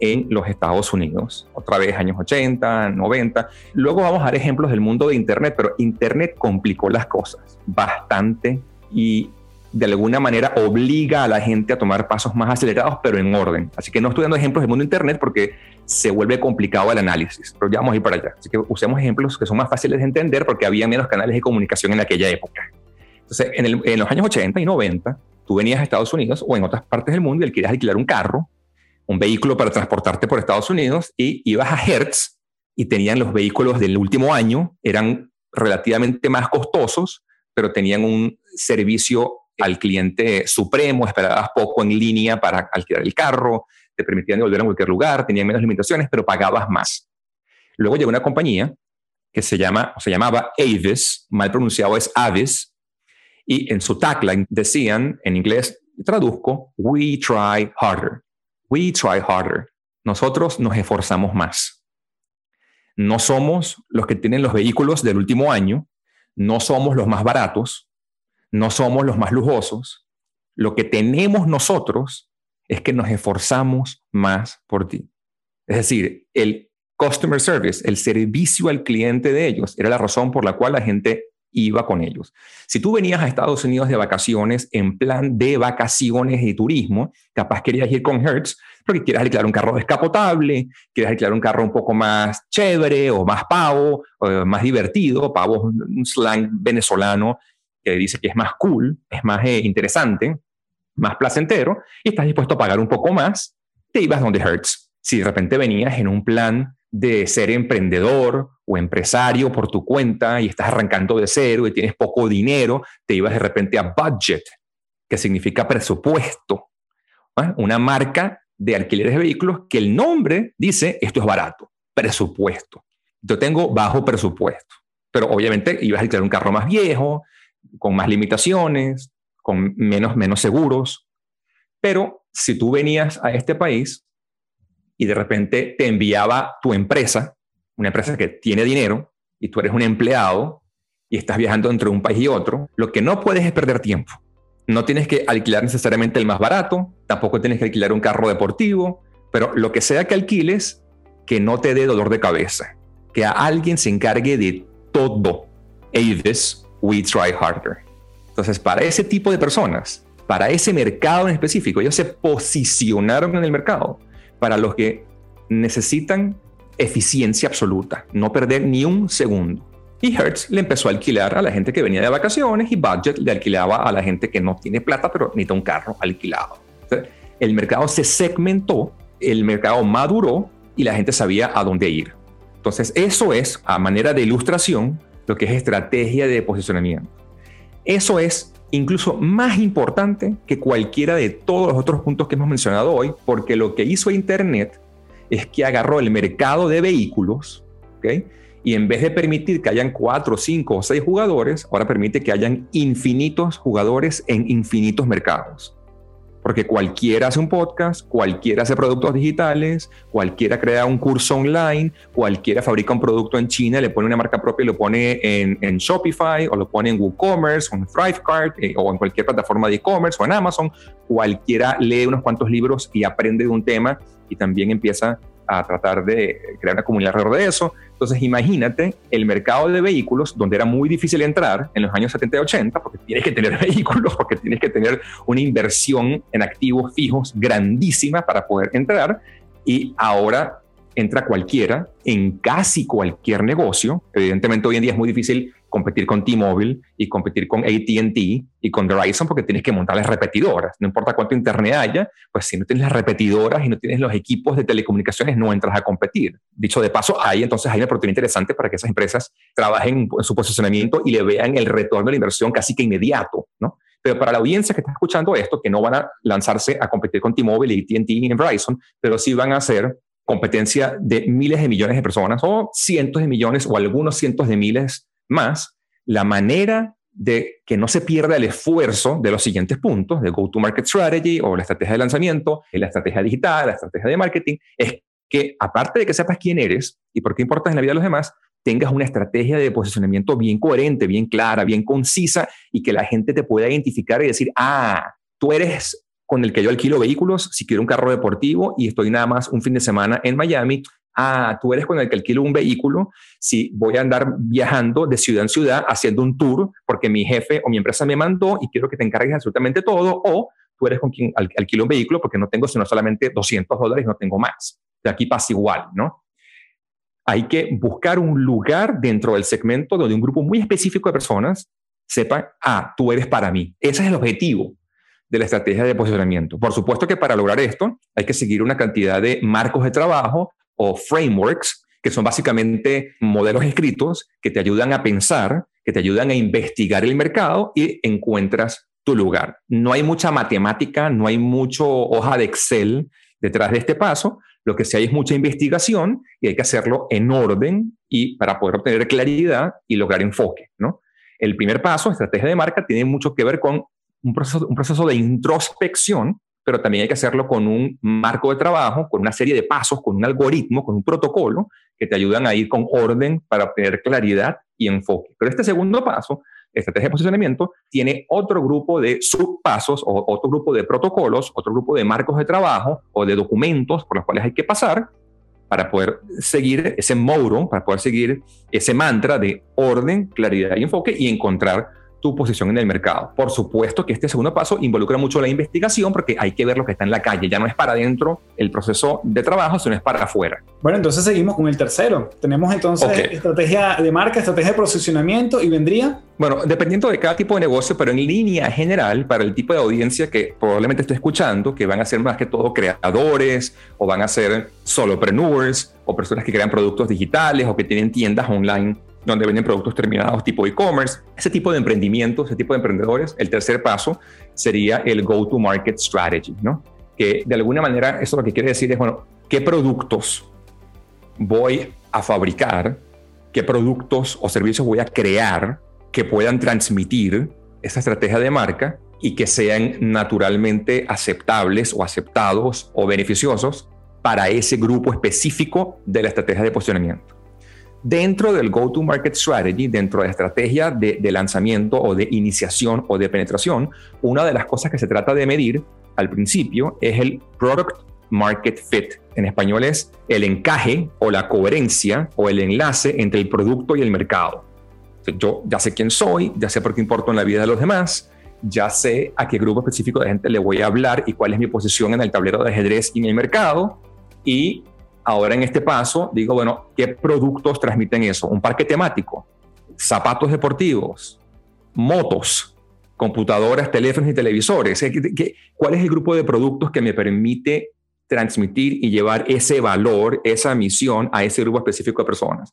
en los Estados Unidos. Otra vez años 80, 90. Luego vamos a dar ejemplos del mundo de Internet, pero Internet complicó las cosas bastante y de alguna manera obliga a la gente a tomar pasos más acelerados, pero en orden. Así que no estoy dando ejemplos del mundo de Internet porque se vuelve complicado el análisis, pero ya vamos a ir para allá. Así que usemos ejemplos que son más fáciles de entender porque había menos canales de comunicación en aquella época. Entonces, en, en los años 80 y 90, tú venías a Estados Unidos o en otras partes del mundo y querías alquilar un carro un vehículo para transportarte por Estados Unidos y ibas a Hertz y tenían los vehículos del último año, eran relativamente más costosos, pero tenían un servicio al cliente supremo, esperabas poco en línea para alquilar el carro, te permitían volver a cualquier lugar, tenían menos limitaciones, pero pagabas más. Luego llegó una compañía que se, llama, se llamaba Avis, mal pronunciado es Avis, y en su tagline decían, en inglés, traduzco, We try harder. We try harder. nosotros nos esforzamos más. No somos los que tienen los vehículos del último año, no somos los más baratos, no somos los más lujosos. Lo que tenemos nosotros es que nos esforzamos más por ti. Es decir, el customer service, el servicio al cliente de ellos, era la razón por la cual la gente iba con ellos. Si tú venías a Estados Unidos de vacaciones en plan de vacaciones y turismo, capaz querías ir con Hertz porque quieres alquilar un carro descapotable, quieres alquilar un carro un poco más chévere o más pavo, más divertido, pavo, un slang venezolano que dice que es más cool, es más eh, interesante, más placentero, y estás dispuesto a pagar un poco más, te ibas donde Hertz. Si de repente venías en un plan de ser emprendedor o empresario por tu cuenta y estás arrancando de cero y tienes poco dinero, te ibas de repente a budget, que significa presupuesto. Una marca de alquileres de vehículos que el nombre dice esto es barato, presupuesto. Yo tengo bajo presupuesto, pero obviamente ibas a alquilar un carro más viejo, con más limitaciones, con menos, menos seguros. Pero si tú venías a este país y de repente te enviaba tu empresa, una empresa que tiene dinero y tú eres un empleado y estás viajando entre un país y otro, lo que no puedes es perder tiempo. No tienes que alquilar necesariamente el más barato, tampoco tienes que alquilar un carro deportivo, pero lo que sea que alquiles, que no te dé dolor de cabeza, que a alguien se encargue de todo. Avis, we try harder. Entonces, para ese tipo de personas, para ese mercado en específico, ellos se posicionaron en el mercado para los que necesitan eficiencia absoluta, no perder ni un segundo. Y Hertz le empezó a alquilar a la gente que venía de vacaciones y Budget le alquilaba a la gente que no tiene plata, pero necesita un carro alquilado. el mercado se segmentó, el mercado maduró y la gente sabía a dónde ir. Entonces, eso es, a manera de ilustración, lo que es estrategia de posicionamiento. Eso es incluso más importante que cualquiera de todos los otros puntos que hemos mencionado hoy, porque lo que hizo Internet es que agarró el mercado de vehículos, Y en vez de permitir que hayan cuatro, cinco o seis jugadores, ahora permite que hayan infinitos jugadores en infinitos mercados porque cualquiera hace un podcast, cualquiera hace productos digitales, cualquiera crea un curso online, cualquiera fabrica un producto en China, le pone una marca propia y lo pone en, Shopify o lo pone en WooCommerce o en ThriveCart eh, o en cualquier plataforma de e-commerce o en Amazon. Cualquiera lee unos cuantos libros y aprende de un tema y también empieza a tratar de crear una comunidad alrededor de eso. Entonces, imagínate el mercado de vehículos, donde era muy difícil entrar en los años 70 y 80, porque tienes que tener vehículos, porque tienes que tener una inversión en activos fijos grandísima para poder entrar. Y ahora entra cualquiera en casi cualquier negocio. Evidentemente, hoy en día es muy difícil competir con T-Mobile y competir con ATT y con Verizon porque tienes que montar las repetidoras. No importa cuánto internet haya, pues si no tienes las repetidoras y no tienes los equipos de telecomunicaciones, no entras a competir. Dicho de paso, ahí entonces hay una oportunidad interesante para que esas empresas trabajen en su posicionamiento y le vean el retorno de la inversión casi que inmediato, ¿no? Pero para la audiencia que está escuchando esto, que no van a lanzarse a competir con T-Mobile AT&T y Verizon, pero sí van a hacer competencia de miles de millones de personas o cientos de millones o algunos cientos de miles más, la manera de que no se pierda el esfuerzo de los siguientes puntos, de go-to-market strategy o la estrategia de lanzamiento, la estrategia digital, la estrategia de marketing, es que aparte de que sepas quién eres y por qué importas en la vida de los demás, tengas una estrategia de posicionamiento bien coherente, bien clara, bien concisa y que la gente te pueda identificar y decir, ah, tú eres con el que yo alquilo vehículos, si quiero un carro deportivo y estoy nada más un fin de semana en Miami, ah, tú eres con el que alquilo un vehículo, si voy a andar viajando de ciudad en ciudad haciendo un tour porque mi jefe o mi empresa me mandó y quiero que te encargues absolutamente todo, o tú eres con quien alquilo un vehículo porque no tengo sino solamente 200 dólares, no tengo más. De aquí pasa igual, ¿no? Hay que buscar un lugar dentro del segmento donde un grupo muy específico de personas sepan, ah, tú eres para mí. Ese es el objetivo de la estrategia de posicionamiento. Por supuesto que para lograr esto hay que seguir una cantidad de marcos de trabajo o frameworks, que son básicamente modelos escritos que te ayudan a pensar, que te ayudan a investigar el mercado y encuentras tu lugar. No hay mucha matemática, no hay mucho hoja de Excel detrás de este paso. Lo que sí hay es mucha investigación y hay que hacerlo en orden y para poder obtener claridad y lograr enfoque. ¿no? El primer paso, estrategia de marca, tiene mucho que ver con un proceso, un proceso de introspección pero también hay que hacerlo con un marco de trabajo, con una serie de pasos, con un algoritmo, con un protocolo que te ayudan a ir con orden para obtener claridad y enfoque. Pero este segundo paso, estrategia de posicionamiento, tiene otro grupo de subpasos o otro grupo de protocolos, otro grupo de marcos de trabajo o de documentos por los cuales hay que pasar para poder seguir ese moro, para poder seguir ese mantra de orden, claridad y enfoque y encontrar tu posición en el mercado. Por supuesto que este segundo paso involucra mucho la investigación porque hay que ver lo que está en la calle. Ya no es para adentro el proceso de trabajo, sino es para afuera. Bueno, entonces seguimos con el tercero. Tenemos entonces estrategia de marca, estrategia de posicionamiento y vendría. Bueno, dependiendo de cada tipo de negocio, pero en línea general, para el tipo de audiencia que probablemente esté escuchando, que van a ser más que todo creadores o van a ser solopreneurs o personas que crean productos digitales o que tienen tiendas online donde venden productos terminados tipo e-commerce. Ese tipo de emprendimientos, ese tipo de emprendedores, el tercer paso sería el go-to-market strategy, ¿no? Que de alguna manera eso lo que quiere decir es, bueno, ¿qué productos voy a fabricar? ¿Qué productos o servicios voy a crear que puedan transmitir esa estrategia de marca y que sean naturalmente aceptables o aceptados o beneficiosos para ese grupo específico de la estrategia de posicionamiento? Dentro del go-to-market strategy, dentro de la estrategia de, lanzamiento o de iniciación o de penetración, una de las cosas que se trata de medir al principio es el product market fit. En español es el encaje o la coherencia o el enlace entre el producto y el mercado. Yo ya sé quién soy, ya sé por qué importo en la vida de los demás, ya sé a qué grupo específico de gente le voy a hablar y cuál es mi posición en el tablero de ajedrez y en el mercado. Y Ahora en este paso digo, bueno, ¿qué productos transmiten eso? Un parque temático, zapatos deportivos, motos, computadoras, teléfonos y televisores. ¿Cuál es el grupo de productos que me permite transmitir y llevar ese valor, esa misión a ese grupo específico de personas?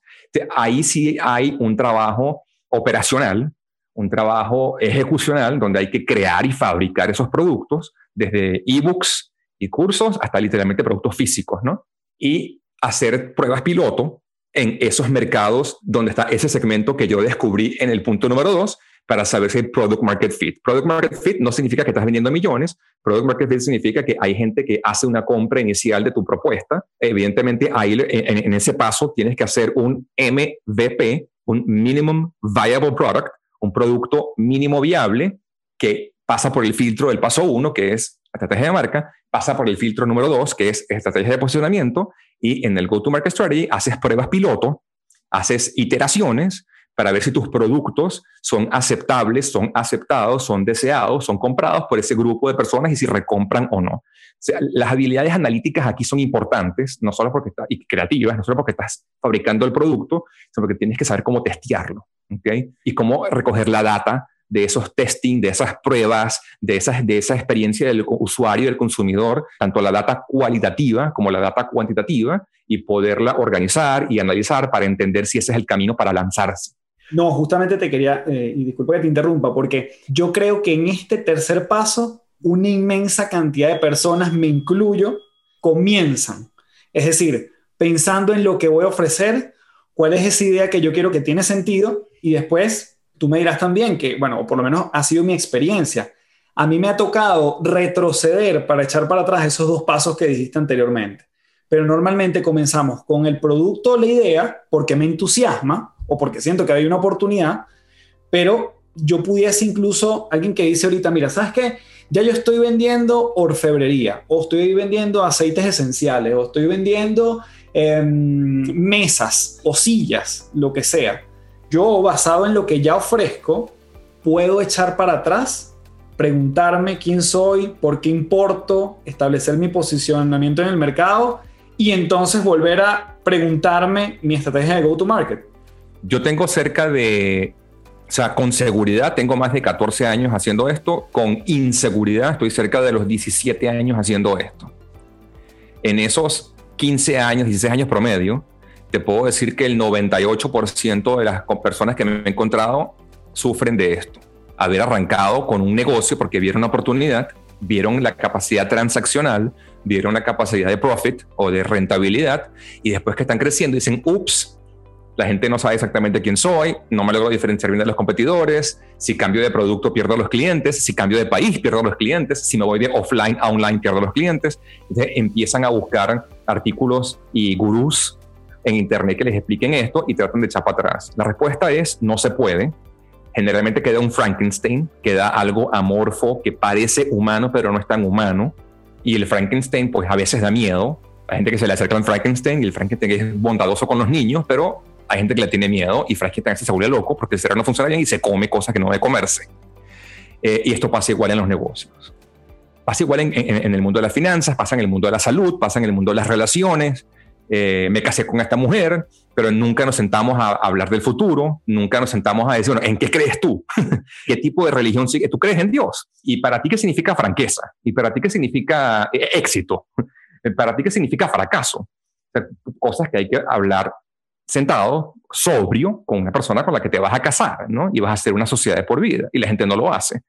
Ahí sí hay un trabajo operacional, un trabajo ejecucional donde hay que crear y fabricar esos productos, desde ebooks y cursos hasta literalmente productos físicos, ¿no? Y hacer pruebas piloto en esos mercados donde está ese segmento que yo descubrí en el punto número dos para saber si hay product market fit. Product market fit no significa que estás vendiendo millones. Product market fit significa que hay gente que hace una compra inicial de tu propuesta. Evidentemente, ahí en, en ese paso tienes que hacer un MVP, un minimum viable product, un producto mínimo viable que pasa por el filtro del paso uno, que es estrategia de marca, pasa por el filtro número dos, que es estrategia de posicionamiento, y en el go-to-market strategy haces pruebas piloto, haces iteraciones para ver si tus productos son aceptables, son aceptados, son deseados, son comprados por ese grupo de personas y si recompran o no. las habilidades analíticas aquí son importantes, no solo porque estás, y creativas, no solo porque estás fabricando el producto, sino porque tienes que saber cómo testearlo, ¿okay? Y cómo recoger la data de esos testing, de esas pruebas, de, esas, de esa experiencia del usuario, del consumidor, tanto la data cualitativa como la data cuantitativa, y poderla organizar y analizar para entender si ese es el camino para lanzarse. No, justamente te quería, eh, y disculpa que te interrumpa, porque yo creo que en este tercer paso, una inmensa cantidad de personas, me incluyo, comienzan. Es decir, pensando en lo que voy a ofrecer, cuál es esa idea que yo quiero que tiene sentido, y después tú me dirás también que, bueno, por lo menos ha sido mi experiencia. A mí me ha tocado retroceder para echar para atrás esos dos pasos que dijiste anteriormente. Pero normalmente comenzamos con el producto o la idea porque me entusiasma o porque siento que hay una oportunidad, pero yo pudiese incluso, alguien que dice ahorita, mira, ¿sabes qué? Ya yo estoy vendiendo orfebrería, o estoy vendiendo aceites esenciales, o estoy vendiendo em, mesas o sillas, lo que sea yo basado en lo que ya ofrezco, puedo echar para atrás, preguntarme quién soy, por qué importo, establecer mi posicionamiento en el mercado y entonces volver a preguntarme mi estrategia de go-to-market. Yo tengo cerca de, o sea, con seguridad tengo más de 14 años haciendo esto, con inseguridad estoy cerca de los 17 años haciendo esto. En esos 15 años, 16 años promedio, te puedo decir que el 98% de las personas que me he encontrado sufren de esto. Haber arrancado con un negocio porque vieron una oportunidad, vieron la capacidad transaccional, vieron la capacidad de profit o de rentabilidad y después que están creciendo dicen, ups, la gente no sabe exactamente quién soy, no me logro diferenciar bien de los competidores, si cambio de producto pierdo a los clientes, si cambio de país pierdo a los clientes, si me voy de offline a online pierdo a los clientes. Entonces empiezan a buscar artículos y gurús en internet que les expliquen esto y tratan de echar para atrás. La respuesta es no se puede. Generalmente queda un Frankenstein, queda algo amorfo que parece humano pero no es tan humano. Y el Frankenstein pues a veces da miedo. Hay gente que se le acerca al Frankenstein y el Frankenstein es bondadoso con los niños, pero hay gente que le tiene miedo y Frankenstein se vuelve loco porque el cerebro no funciona bien y se come cosas que no debe comerse. Eh, y esto pasa igual en los negocios. Pasa igual en, en, el mundo de las finanzas, pasa en el mundo de la salud, pasa en el mundo de las relaciones. Eh, me casé con esta mujer, pero nunca nos sentamos a, hablar del futuro, nunca nos sentamos a decir, bueno, ¿en qué crees tú? ¿Qué tipo de religión sigue? ¿Tú crees en Dios? ¿Y para ti qué significa franqueza? ¿Y para ti qué significa eh, éxito? ¿Para ti qué significa fracaso? cosas que hay que hablar sentado, sobrio, con una persona con la que te vas a casar, ¿no? Y vas a hacer una sociedad de por vida. Y la gente no lo hace.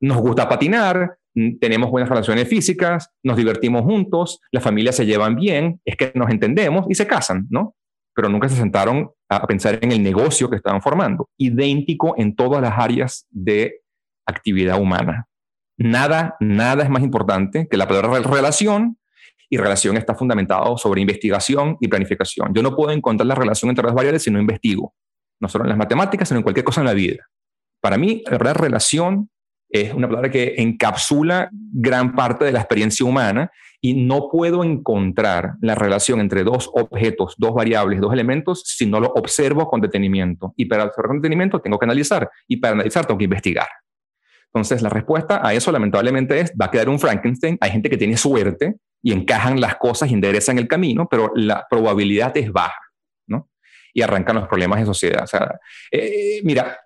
Nos gusta patinar, tenemos buenas relaciones físicas, nos divertimos juntos, las familias se llevan bien, es que nos entendemos y se casan, ¿no? Pero nunca se sentaron a pensar en el negocio que estaban formando. Idéntico en todas las áreas de actividad humana. Nada, nada es más importante que la palabra relación y relación está fundamentado sobre investigación y planificación. Yo no puedo encontrar la relación entre las variables si no investigo, no solo en las matemáticas, sino en cualquier cosa en la vida. Para mí, la verdad, relación es una palabra que encapsula gran parte de la experiencia humana y no puedo encontrar la relación entre dos objetos, dos variables, dos elementos si no lo observo con detenimiento. Y para observar con detenimiento tengo que analizar y para analizar tengo que investigar. Entonces la respuesta a eso lamentablemente es, va a quedar un Frankenstein. Hay gente que tiene suerte y encajan las cosas y enderezan el camino, pero la probabilidad es baja, ¿no? Y arrancan los problemas de sociedad. Eh, mira,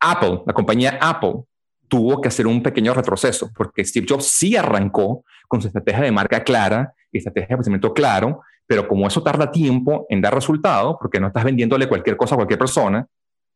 Apple, la compañía Apple, tuvo que hacer un pequeño retroceso, porque Steve Jobs sí arrancó con su estrategia de marca clara estrategia de crecimiento claro, pero como eso tarda tiempo en dar resultado, porque no estás vendiéndole cualquier cosa a cualquier persona,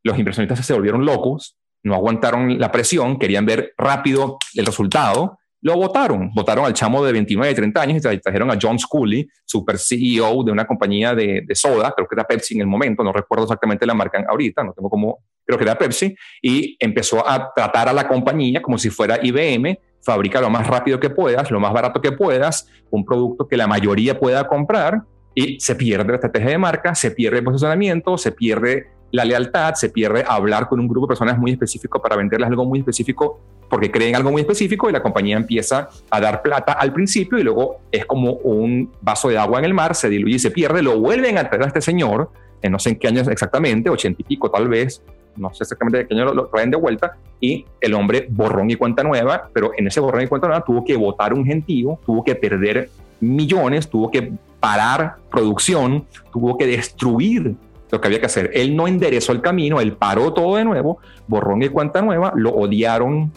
los inversionistas se volvieron locos, no aguantaron la presión, querían ver rápido el resultado, lo votaron. Votaron al chamo de 29, y 30 años y trajeron a John Scully, super CEO de una compañía de, de, soda, creo que era Pepsi en el momento, no recuerdo exactamente la marca ahorita, no tengo como, creo que era Pepsi, y empezó a tratar a la compañía como si fuera IBM, fabrica lo más rápido que puedas, lo más barato que puedas, un producto que la mayoría pueda comprar y se pierde la estrategia de marca, se pierde el posicionamiento, se pierde la lealtad, se pierde hablar con un grupo de personas muy específico para venderles algo muy específico porque creen algo muy específico y la compañía empieza a dar plata al principio y luego es como un vaso de agua en el mar, se diluye y se pierde, lo vuelven a traer a este señor, en no sé en qué años exactamente, ochenta y pico tal vez, no sé exactamente de qué año lo, traen de vuelta, y el hombre borrón y cuenta nueva, pero en ese borrón y cuenta nueva tuvo que votar un gentío, tuvo que perder millones, tuvo que parar producción, tuvo que destruir lo que había que hacer. Él no enderezó el camino, él paró todo de nuevo, borrón y cuenta nueva, lo odiaron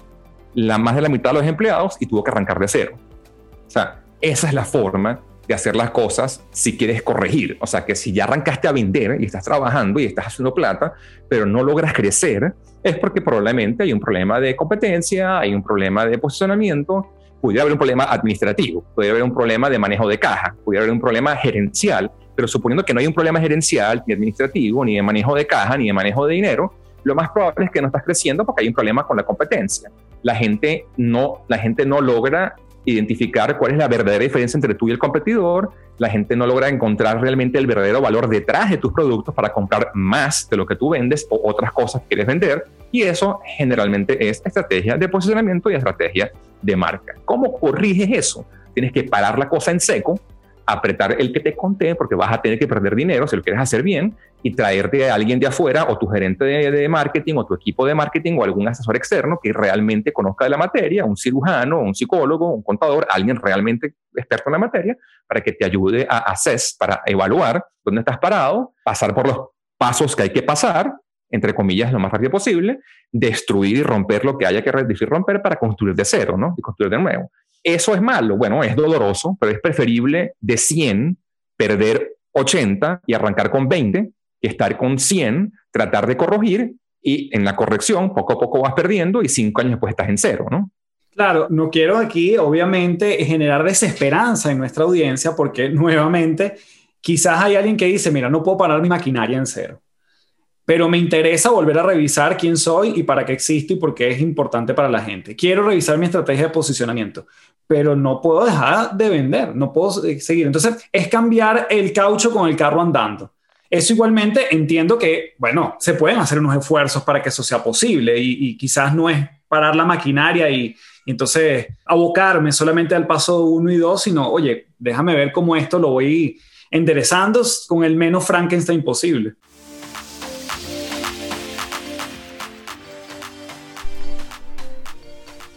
la más de la mitad de los empleados y tuvo que arrancar de cero. O sea, esa es la forma de hacer las cosas si quieres corregir. O sea, que si ya arrancaste a vender y estás trabajando y estás haciendo plata, pero no logras crecer, es porque probablemente hay un problema de competencia, hay un problema de posicionamiento, pudiera haber un problema administrativo, pudiera haber un problema de manejo de caja, pudiera haber un problema gerencial pero suponiendo que no hay un problema gerencial, ni administrativo, ni de manejo de caja, ni de manejo de dinero, lo más probable es que no estás creciendo porque hay un problema con la competencia. La gente no, la gente no logra identificar cuál es la verdadera diferencia entre tú y el competidor. La gente no logra encontrar realmente el verdadero valor detrás de tus productos para comprar más de lo que tú vendes o otras cosas que quieres vender. Y eso generalmente es estrategia de posicionamiento y estrategia de marca. ¿Cómo corriges eso? Tienes que parar la cosa en seco, apretar el que te conté porque vas a tener que perder dinero si lo quieres hacer bien y traerte a alguien de afuera o tu gerente de, marketing o tu equipo de marketing o algún asesor externo que realmente conozca de la materia, un cirujano, un psicólogo, un contador, alguien realmente experto en la materia para que te ayude a hacer, para evaluar dónde estás parado, pasar por los pasos que hay que pasar entre comillas, lo más rápido posible, destruir y romper lo que haya que decir romper para construir de cero, ¿no? Y construir de nuevo. ¿Eso es malo? Bueno, es doloroso, pero es preferible de 100 perder 80 y arrancar con 20 que estar con 100, tratar de corregir y en la corrección poco a poco vas perdiendo y cinco años después estás en cero, ¿no? Claro, no quiero aquí, obviamente, generar desesperanza en nuestra audiencia porque nuevamente quizás hay alguien que dice, mira, no puedo parar mi maquinaria en cero. pero me interesa volver a revisar quién soy y para qué existo y por qué es importante para la gente. Quiero revisar mi estrategia de posicionamiento, pero no puedo dejar de vender, no puedo seguir. Entonces, es cambiar el caucho con el carro andando. Eso igualmente entiendo que, bueno, se pueden hacer unos esfuerzos para que eso sea posible y, quizás no es parar la maquinaria y, y, entonces abocarme solamente al paso uno y dos, sino, oye, déjame ver cómo esto lo voy enderezando con el menos Frankenstein posible.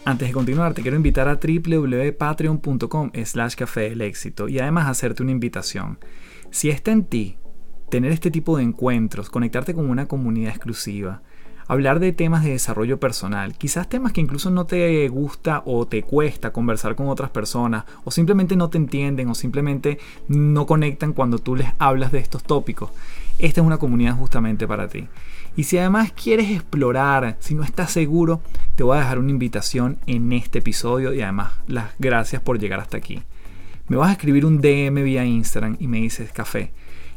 Antes de continuar, te quiero invitar a www.patreon.com slash café del éxito y además hacerte una invitación. Si está en ti tener este tipo de encuentros, conectarte con una comunidad exclusiva, hablar de temas de desarrollo personal, quizás temas que incluso no te gusta o te cuesta conversar con otras personas, o simplemente no te entienden o simplemente no conectan cuando tú les hablas de estos tópicos. Esta es una comunidad justamente para ti. Y si además quieres explorar, si no estás seguro, te voy a dejar una invitación en este episodio y además las gracias por llegar hasta aquí. Me vas a escribir un DM vía Instagram y me dices, café,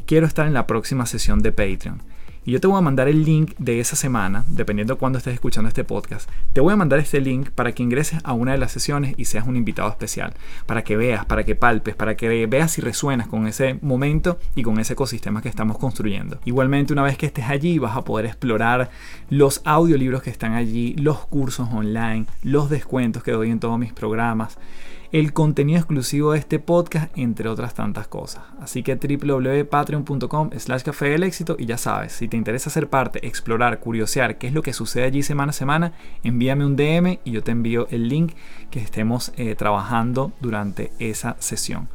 quiero estar en la próxima sesión de Patreon. Y yo te voy a mandar el link de esa semana, dependiendo de cuándo estés escuchando este podcast. Te voy a mandar este link para que ingreses a una de las sesiones y seas un invitado especial. Para que veas, para que palpes, para que veas si resuenas con ese momento y con ese ecosistema que estamos construyendo. Igualmente, una vez que estés allí, vas a poder explorar los audiolibros que están allí, los cursos online, los descuentos que doy en todos mis programas el contenido exclusivo de este podcast, entre otras tantas cosas. Así que www.patreon.com slash café del éxito y ya sabes, si te interesa ser parte, explorar, curiosear qué es lo que sucede allí semana a semana, envíame un DM y yo te envío el link que estemos eh, trabajando durante esa sesión.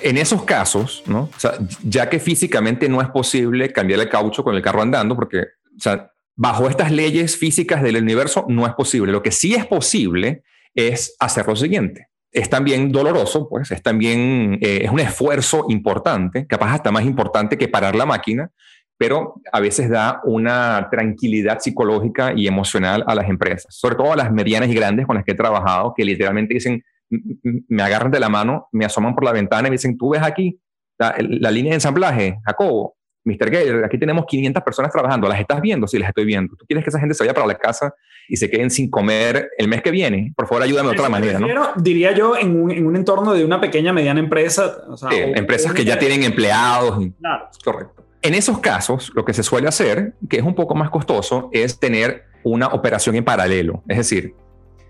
En esos casos, ¿no? ya que físicamente no es posible cambiar el caucho con el carro andando, porque o sea, bajo estas leyes físicas del universo no es posible. Lo que sí es posible es hacer lo siguiente. Es también doloroso, pues es también eh, es un esfuerzo importante, capaz hasta más importante que parar la máquina, pero a veces da una tranquilidad psicológica y emocional a las empresas, sobre todo a las medianas y grandes con las que he trabajado, que literalmente dicen, me agarran de la mano, me asoman por la ventana y me dicen, tú ves aquí la, la línea de ensamblaje, Jacobo, Mr. Gayer, aquí tenemos 500 personas trabajando, ¿las estás viendo? Sí, las estoy viendo. ¿Tú quieres que esa gente se vaya para la casa y se queden sin comer el mes que viene? Por favor, ayúdame de otra manera, ¿no? Diría yo, en un, en un, entorno de una pequeña, mediana empresa. empresas que ya tienen empleados. Claro. Correcto. En esos casos, lo que se suele hacer, que es un poco más costoso, es tener una operación en paralelo. Es decir,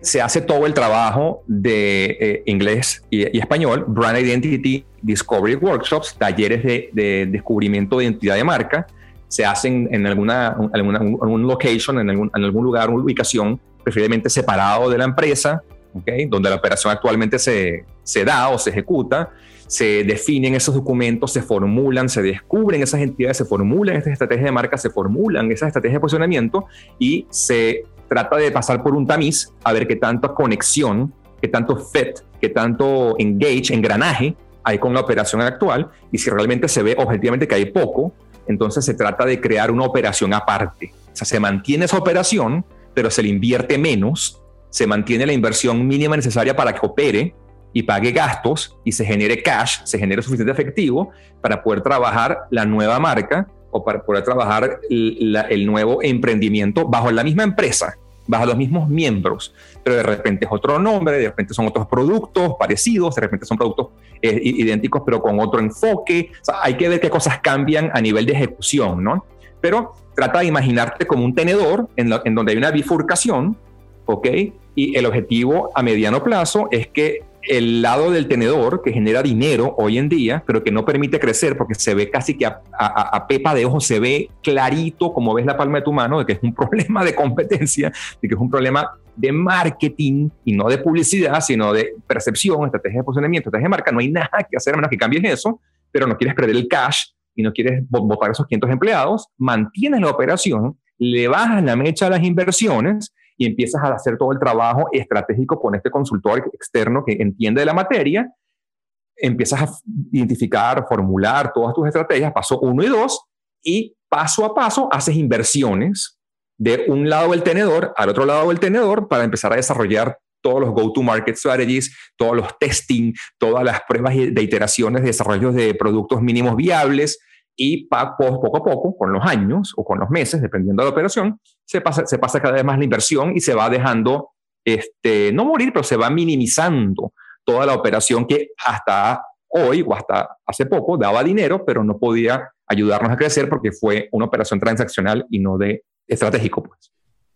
se hace todo el trabajo de eh, inglés y, español, Brand Identity Discovery Workshops, talleres de, descubrimiento de identidad de marca, se hacen en alguna, alguna location, en algún, en algún lugar, una ubicación, preferiblemente separado de la empresa, ¿okay? donde la operación actualmente se, se da o se ejecuta, se definen esos documentos, se formulan, se descubren esas entidades, se formulan estas estrategias de marca, se formulan esas estrategias de posicionamiento y se trata de pasar por un tamiz a ver qué tanta conexión, qué tanto fit, qué tanto engage, engranaje hay con la operación actual y si realmente se ve objetivamente que hay poco, entonces se trata de crear una operación aparte. O sea, se mantiene esa operación, pero se le invierte menos, se mantiene la inversión mínima necesaria para que opere y pague gastos y se genere cash, se genere suficiente efectivo para poder trabajar la nueva marca o para poder trabajar el, nuevo emprendimiento bajo la misma empresa, bajo los mismos miembros, pero de repente es otro nombre, de repente son otros productos parecidos, de repente son productos eh, idénticos pero con otro enfoque. hay que ver qué cosas cambian a nivel de ejecución, ¿no? Pero trata de imaginarte como un tenedor en, en donde hay una bifurcación, ¿ok? Y el objetivo a mediano plazo es que el lado del tenedor que genera dinero hoy en día, pero que no permite crecer porque se ve casi que a, pepa de ojo, se ve clarito como ves la palma de tu mano, de que es un problema de competencia, de que es un problema de marketing y no de publicidad, sino de percepción, estrategia de posicionamiento, estrategia de marca. No hay nada que hacer a menos que cambies eso, pero no quieres perder el cash y no quieres votar esos 500 empleados, mantienes la operación, le bajas la mecha a las inversiones y empiezas a hacer todo el trabajo estratégico con este consultor externo que entiende de la materia, empiezas a identificar, formular todas tus estrategias, paso uno y dos, y paso a paso haces inversiones de un lado del tenedor al otro lado del tenedor para empezar a desarrollar todos los go-to-market strategies, todos los testing, todas las pruebas de iteraciones de desarrollo de productos mínimos viables y poco a poco, con los años o con los meses, dependiendo de la operación, se pasa, se pasa cada vez más la inversión y se va dejando, este, no morir, pero se va minimizando toda la operación que hasta hoy o hasta hace poco daba dinero, pero no podía ayudarnos a crecer porque fue una operación transaccional y no de estratégico. Pues.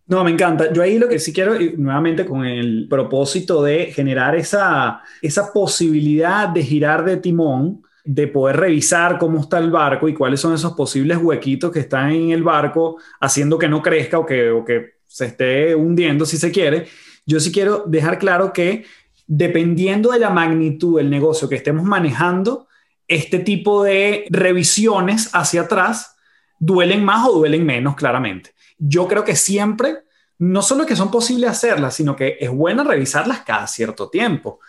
No, me encanta. Yo ahí lo que sí quiero, nuevamente con el propósito de generar esa, esa posibilidad de girar de timón, de poder revisar cómo está el barco y cuáles son esos posibles huequitos que están en el barco haciendo que no crezca o que, o que se esté hundiendo si se quiere. Yo sí quiero dejar claro que dependiendo de la magnitud del negocio que estemos manejando, este tipo de revisiones hacia atrás duelen más o duelen menos, claramente. Yo creo que siempre, no solo que son posibles hacerlas, sino que es bueno revisarlas cada cierto tiempo,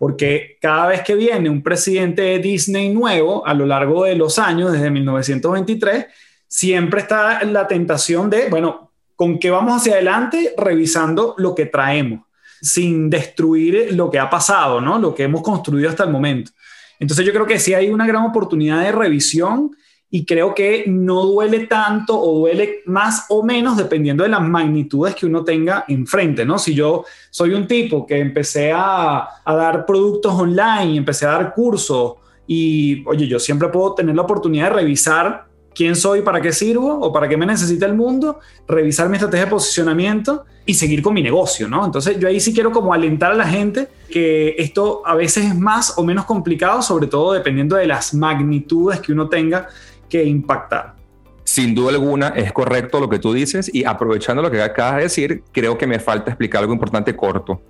porque cada vez que viene un presidente de Disney nuevo a lo largo de los años, desde 1923, siempre está la tentación de, bueno, ¿con qué vamos hacia adelante? Revisando lo que traemos, sin destruir lo que ha pasado, ¿no? Lo que hemos construido hasta el momento. Entonces yo creo que sí hay una gran oportunidad de revisión y creo que no duele tanto o duele más o menos dependiendo de las magnitudes que uno tenga enfrente, ¿no? Si yo soy un tipo que empecé a, a dar productos online, empecé a dar cursos y, oye, yo siempre puedo tener la oportunidad de revisar quién soy, para qué sirvo o para qué me necesita el mundo, revisar mi estrategia de posicionamiento y seguir con mi negocio, ¿no? Entonces yo ahí sí quiero como alentar a la gente que esto a veces es más o menos complicado, sobre todo dependiendo de las magnitudes que uno tenga que impactar. Sin duda alguna es correcto lo que tú dices y aprovechando lo que acabas de decir, creo que me falta explicar algo importante corto.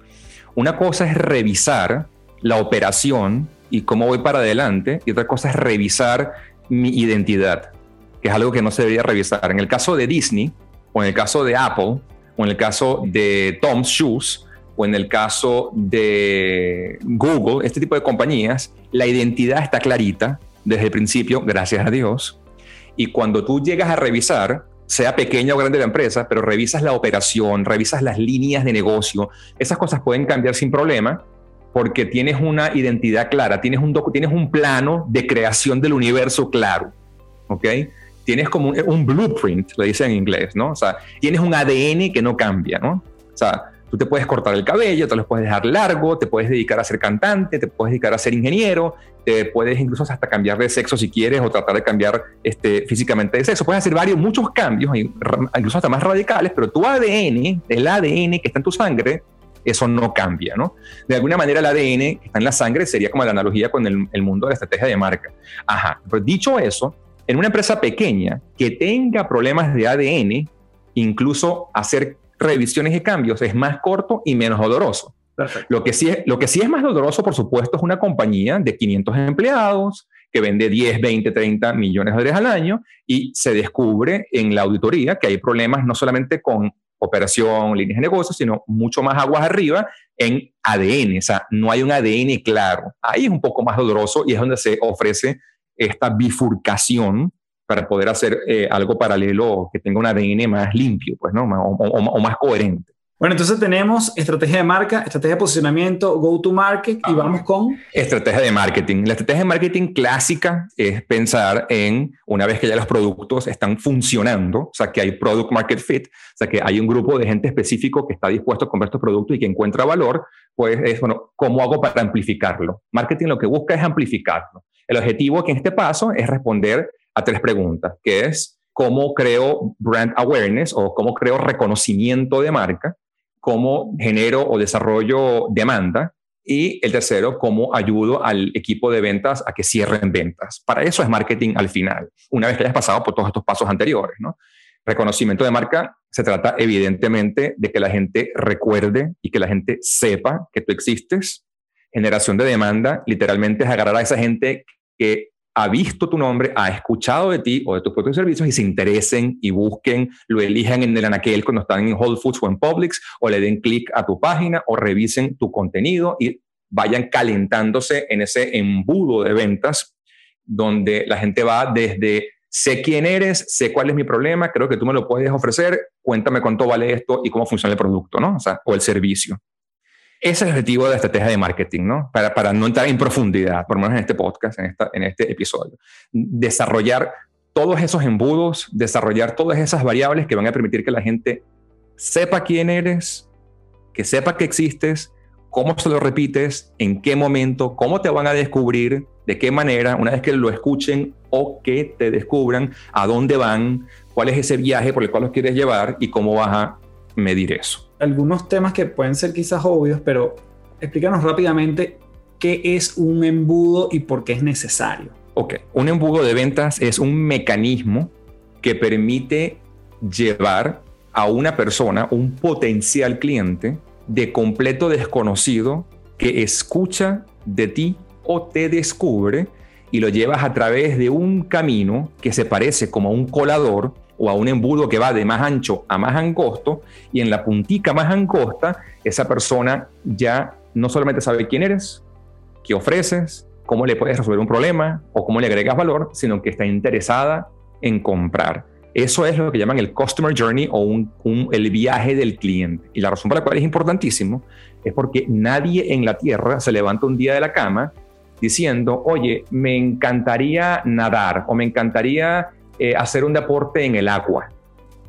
Una cosa es revisar la operación y cómo voy para adelante y otra cosa es revisar mi identidad que es algo que no se debería revisar. En el caso de Disney, o en el caso de Apple, o en el caso de Tom's Shoes, o en el caso de Google, este tipo de compañías, la identidad está clarita desde el principio, gracias a Dios. Y cuando tú llegas a revisar, sea pequeña o grande la empresa, pero revisas la operación, revisas las líneas de negocio, esas cosas pueden cambiar sin problema porque tienes una identidad clara, tienes un, tienes un plano de creación del universo claro. ¿ok? tienes como un, blueprint, le dicen en inglés, ¿no? O sea, tienes un ADN que no cambia, ¿no? O sea, tú te puedes cortar el cabello, te lo puedes dejar largo, te puedes dedicar a ser cantante, te puedes dedicar a ser ingeniero, te puedes incluso hasta cambiar de sexo si quieres o tratar de cambiar este, físicamente de sexo. Puedes hacer varios, muchos cambios, incluso hasta más radicales, pero tu ADN, el ADN que está en tu sangre, eso no cambia, ¿no? De alguna manera el ADN que está en la sangre sería como la analogía con el, el mundo de la estrategia de marca. Ajá, pues dicho eso, en una empresa pequeña que tenga problemas de ADN, incluso hacer revisiones y cambios es más corto y menos doloroso. Lo que, sí es, lo que sí es más doloroso, por supuesto, es una compañía de 500 empleados que vende 10, 20, 30 millones de dólares al año y se descubre en la auditoría que hay problemas no solamente con operación, líneas de negocio, sino mucho más aguas arriba en ADN. O sea, no hay un ADN claro. Ahí es un poco más doloroso y es donde se ofrece esta bifurcación para poder hacer eh, algo paralelo que tenga un ADN más limpio, pues, ¿no? O, más coherente. Bueno, entonces tenemos estrategia de marca, estrategia de posicionamiento, go to market y vamos con... Estrategia de marketing. La estrategia de marketing clásica es pensar en, una vez que ya los productos están funcionando, o sea, que hay product market fit, o sea, que hay un grupo de gente específico que está dispuesto a comprar estos productos y que encuentra valor, pues es, bueno, ¿cómo hago para amplificarlo? Marketing lo que busca es amplificarlo. El objetivo aquí en este paso es responder a tres preguntas, que es cómo creo brand awareness o cómo creo reconocimiento de marca, cómo genero o desarrollo demanda y el tercero, cómo ayudo al equipo de ventas a que cierren ventas. Para eso es marketing al final, una vez que hayas pasado por todos estos pasos anteriores. ¿no? Reconocimiento de marca se trata evidentemente de que la gente recuerde y que la gente sepa que tú existes. Generación de demanda literalmente es agarrar a esa gente que ha visto tu nombre, ha escuchado de ti o de tus propios servicios y se interesen y busquen, lo elijan en el anaquel cuando están en Whole Foods o en Publix o le den clic a tu página o revisen tu contenido y vayan calentándose en ese embudo de ventas donde la gente va desde sé quién eres, sé cuál es mi problema, creo que tú me lo puedes ofrecer, cuéntame cuánto vale esto y cómo funciona el producto, ¿no? O, sea, o el servicio. Ese es el objetivo de la estrategia de marketing, ¿no? Para, para no entrar en profundidad, por lo menos en este podcast, en, esta, en este episodio. Desarrollar todos esos embudos, desarrollar todas esas variables que van a permitir que la gente sepa quién eres, que sepa que existes, cómo se lo repites, en qué momento, cómo te van a descubrir, de qué manera, una vez que lo escuchen o que te descubran, a dónde van, cuál es ese viaje por el cual los quieres llevar y cómo vas a medir eso. Algunos temas que pueden ser quizás obvios, pero explícanos rápidamente qué es un embudo y por qué es necesario. Ok, un embudo de ventas es un mecanismo que permite llevar a una persona, un potencial cliente, de completo desconocido que escucha de ti o te descubre y lo llevas a través de un camino que se parece como un colador o a un embudo que va de más ancho a más angosto y en la puntica más angosta esa persona ya no solamente sabe quién eres, qué ofreces, cómo le puedes resolver un problema o cómo le agregas valor, sino que está interesada en comprar. Eso es lo que llaman el Customer Journey o el viaje del cliente. Y la razón por la cual es importantísimo es porque nadie en la Tierra se levanta un día de la cama diciendo, oye, me encantaría nadar o me encantaría eh, hacer un deporte en el agua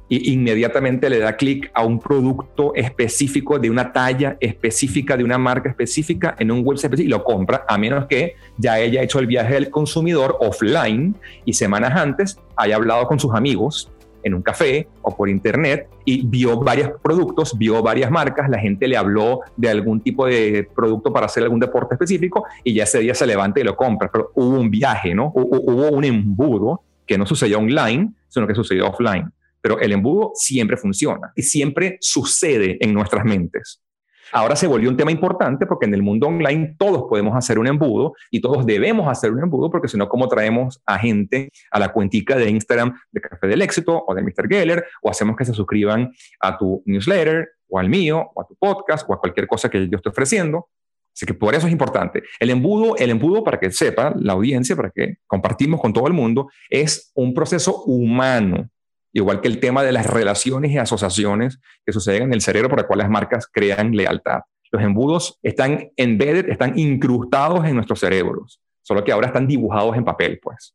y inmediatamente le da clic a un producto específico de una talla específica, de una marca específica, en un website específico y lo compra, a menos que ya haya hecho el viaje del consumidor offline y semanas antes haya hablado con sus amigos en un café o por internet y vio varios productos, vio varias marcas, la gente le habló de algún tipo de producto para hacer algún deporte específico y ya ese día se levanta y lo compra. Pero hubo un viaje, ¿no? Hubo un embudo que no sucedió online, sino que sucedió offline pero el embudo siempre funciona y siempre sucede en nuestras mentes. Ahora se volvió un tema importante porque en el mundo online todos podemos hacer un embudo y todos debemos hacer un embudo porque si no, ¿cómo traemos a gente a la cuentica de Instagram de Café del Éxito o de Mr. Geller o hacemos que se suscriban a tu newsletter o al mío o a tu podcast o a cualquier cosa que yo esté ofreciendo? Así que por eso es importante. El embudo, el embudo, para que sepa la audiencia, para que compartimos con todo el mundo, es un proceso humano igual que el tema de las relaciones y asociaciones que suceden en el cerebro por el cual las marcas crean lealtad. Los embudos están embedded, están incrustados en nuestros cerebros, solo que ahora están dibujados en papel, pues.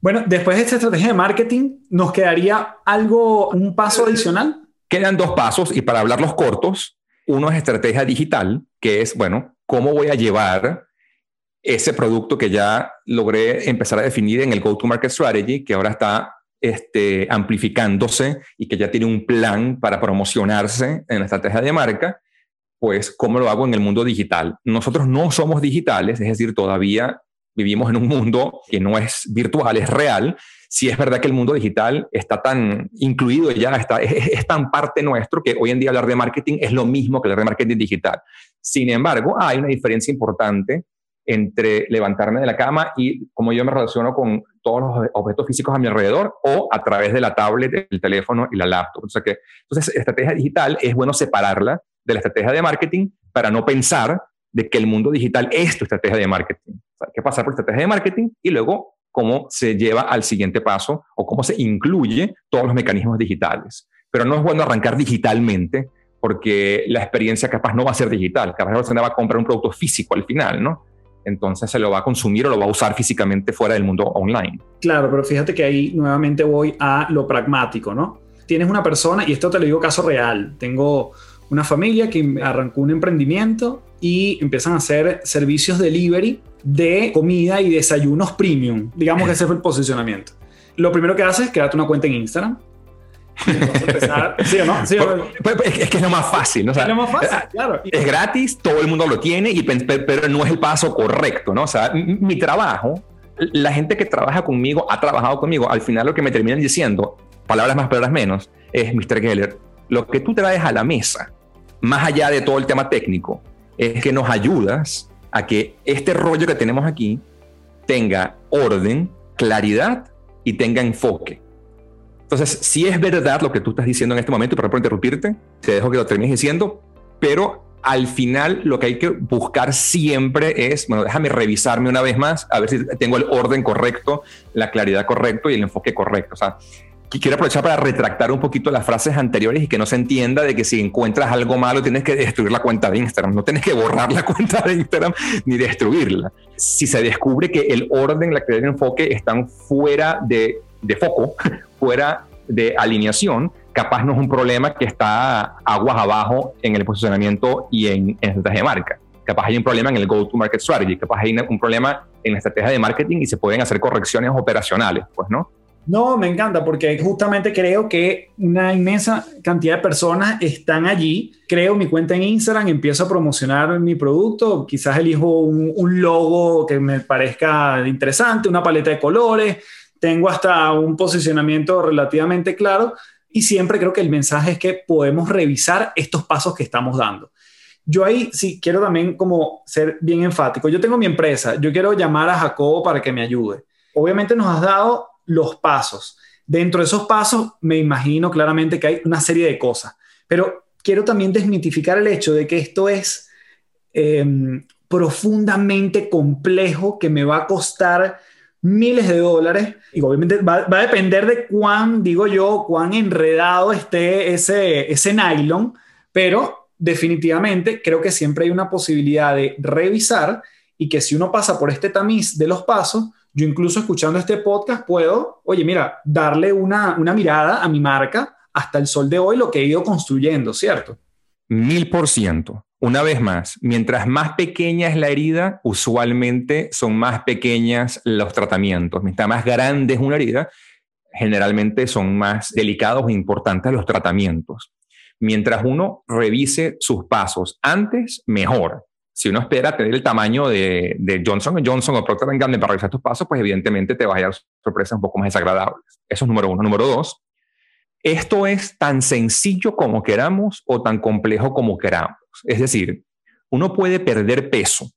Bueno, después de esta estrategia de marketing, ¿nos quedaría algo, un paso adicional? Quedan dos pasos y para hablarlos cortos, uno es estrategia digital, que es, bueno, ¿cómo voy a llevar ese producto que ya logré empezar a definir en el Go-to-Market Strategy, que ahora está este, amplificándose y que ya tiene un plan para promocionarse en la estrategia de marca, pues cómo lo hago en el mundo digital. Nosotros no somos digitales, es decir, todavía vivimos en un mundo que no es virtual, es real. Si es verdad que el mundo digital está tan incluido ya, está, es, es, tan parte nuestro que hoy en día hablar de marketing es lo mismo que hablar de marketing digital. Sin embargo, hay una diferencia importante entre levantarme de la cama y cómo yo me relaciono con todos los objetos físicos a mi alrededor o a través de la tablet, el teléfono y la laptop. O sea que, entonces, estrategia digital es bueno separarla de la estrategia de marketing para no pensar de que el mundo digital es tu estrategia de marketing. O sea, hay que pasar por estrategia de marketing y luego cómo se lleva al siguiente paso o cómo se incluye todos los mecanismos digitales. Pero no es bueno arrancar digitalmente porque la experiencia capaz no va a ser digital, capaz la persona va a comprar un producto físico al final, ¿no? entonces se lo va a consumir o lo va a usar físicamente fuera del mundo online. Claro, pero fíjate que ahí nuevamente voy a lo pragmático, ¿no? Tienes una persona, y esto te lo digo caso real, tengo una familia que arrancó un emprendimiento y empiezan a hacer servicios delivery de comida y desayunos premium. Digamos que ese fue el posicionamiento. Lo primero que haces es crearte una cuenta en Instagram ¿Sí o no? Pues, pues, es que es lo más fácil, ¿no? es lo más fácil, claro. Es gratis, todo el mundo lo tiene, y, pero no es el paso correcto, ¿no? O sea, mi trabajo, la gente que trabaja conmigo, ha trabajado conmigo, al final lo que me terminan diciendo, palabras más, palabras menos, es, Mr. Geller, lo que tú traes a la mesa, más allá de todo el tema técnico, es que nos ayudas a que este rollo que tenemos aquí tenga orden, claridad y tenga enfoque. Entonces, si es verdad lo que tú estás diciendo en este momento, para por interrumpirte, te dejo que lo termines diciendo, pero al final lo que hay que buscar siempre es, bueno, déjame revisarme una vez más, a ver si tengo el orden correcto, la claridad correcta y el enfoque correcto. O sea, quiero aprovechar para retractar un poquito las frases anteriores y que no se entienda de que si encuentras algo malo tienes que destruir la cuenta de Instagram. No tienes que borrar la cuenta de Instagram ni destruirla. Si se descubre que el orden, la actividad y el enfoque están fuera de, de foco, fuera de alineación, capaz no es un problema que está aguas abajo en el posicionamiento y en, en estrategia de marca. Capaz hay un problema en el go-to-market strategy, capaz hay un problema en la estrategia de marketing y se pueden hacer correcciones operacionales, pues, ¿no? No, me encanta porque justamente creo que una inmensa cantidad de personas están allí. Creo mi cuenta en Instagram, empiezo a promocionar mi producto, quizás elijo un, un logo que me parezca interesante, una paleta de colores, tengo hasta un posicionamiento relativamente claro y siempre creo que el mensaje es que podemos revisar estos pasos que estamos dando. Yo ahí sí quiero también como ser bien enfático. Yo tengo mi empresa, yo quiero llamar a Jacobo para que me ayude. Obviamente nos has dado los pasos. Dentro de esos pasos me imagino claramente que hay una serie de cosas, pero quiero también desmitificar el hecho de que esto es em, profundamente complejo, que me va a costar miles de dólares y obviamente va, a depender de cuán, digo yo, cuán enredado esté ese, ese nylon, pero definitivamente creo que siempre hay una posibilidad de revisar y que si uno pasa por este tamiz de los pasos, yo incluso escuchando este podcast puedo, oye, mira, darle una, una mirada a mi marca hasta el sol de hoy, lo que he ido construyendo, ¿cierto? Mil por ciento. Una vez más, mientras más pequeña es la herida, usualmente son más pequeñas los tratamientos. Mientras más grande es una herida, generalmente son más delicados e importantes los tratamientos. Mientras uno revise sus pasos antes, mejor si uno espera tener el tamaño de, Johnson Johnson o Procter Gamble para realizar tus pasos, pues evidentemente te vas a llevar sorpresas un poco más desagradables. Eso es número uno. Número dos, esto es tan sencillo como queramos o tan complejo como queramos. Es decir, uno puede perder peso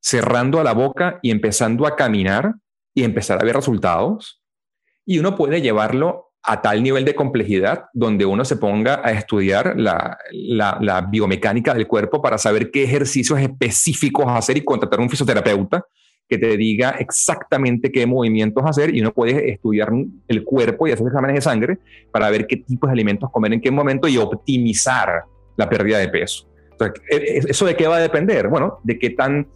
cerrando la boca y empezando a caminar y empezar a ver resultados. Y uno puede llevarlo a tal nivel de complejidad donde uno se ponga a estudiar la, biomecánica del cuerpo para saber qué ejercicios específicos hacer y contratar un fisioterapeuta que te diga exactamente qué movimientos hacer y uno puede estudiar el cuerpo y hacer exámenes de sangre para ver qué tipos de alimentos comer en qué momento y optimizar la pérdida de peso. E, e, ¿Eso de qué va a depender? Bueno, de qué tan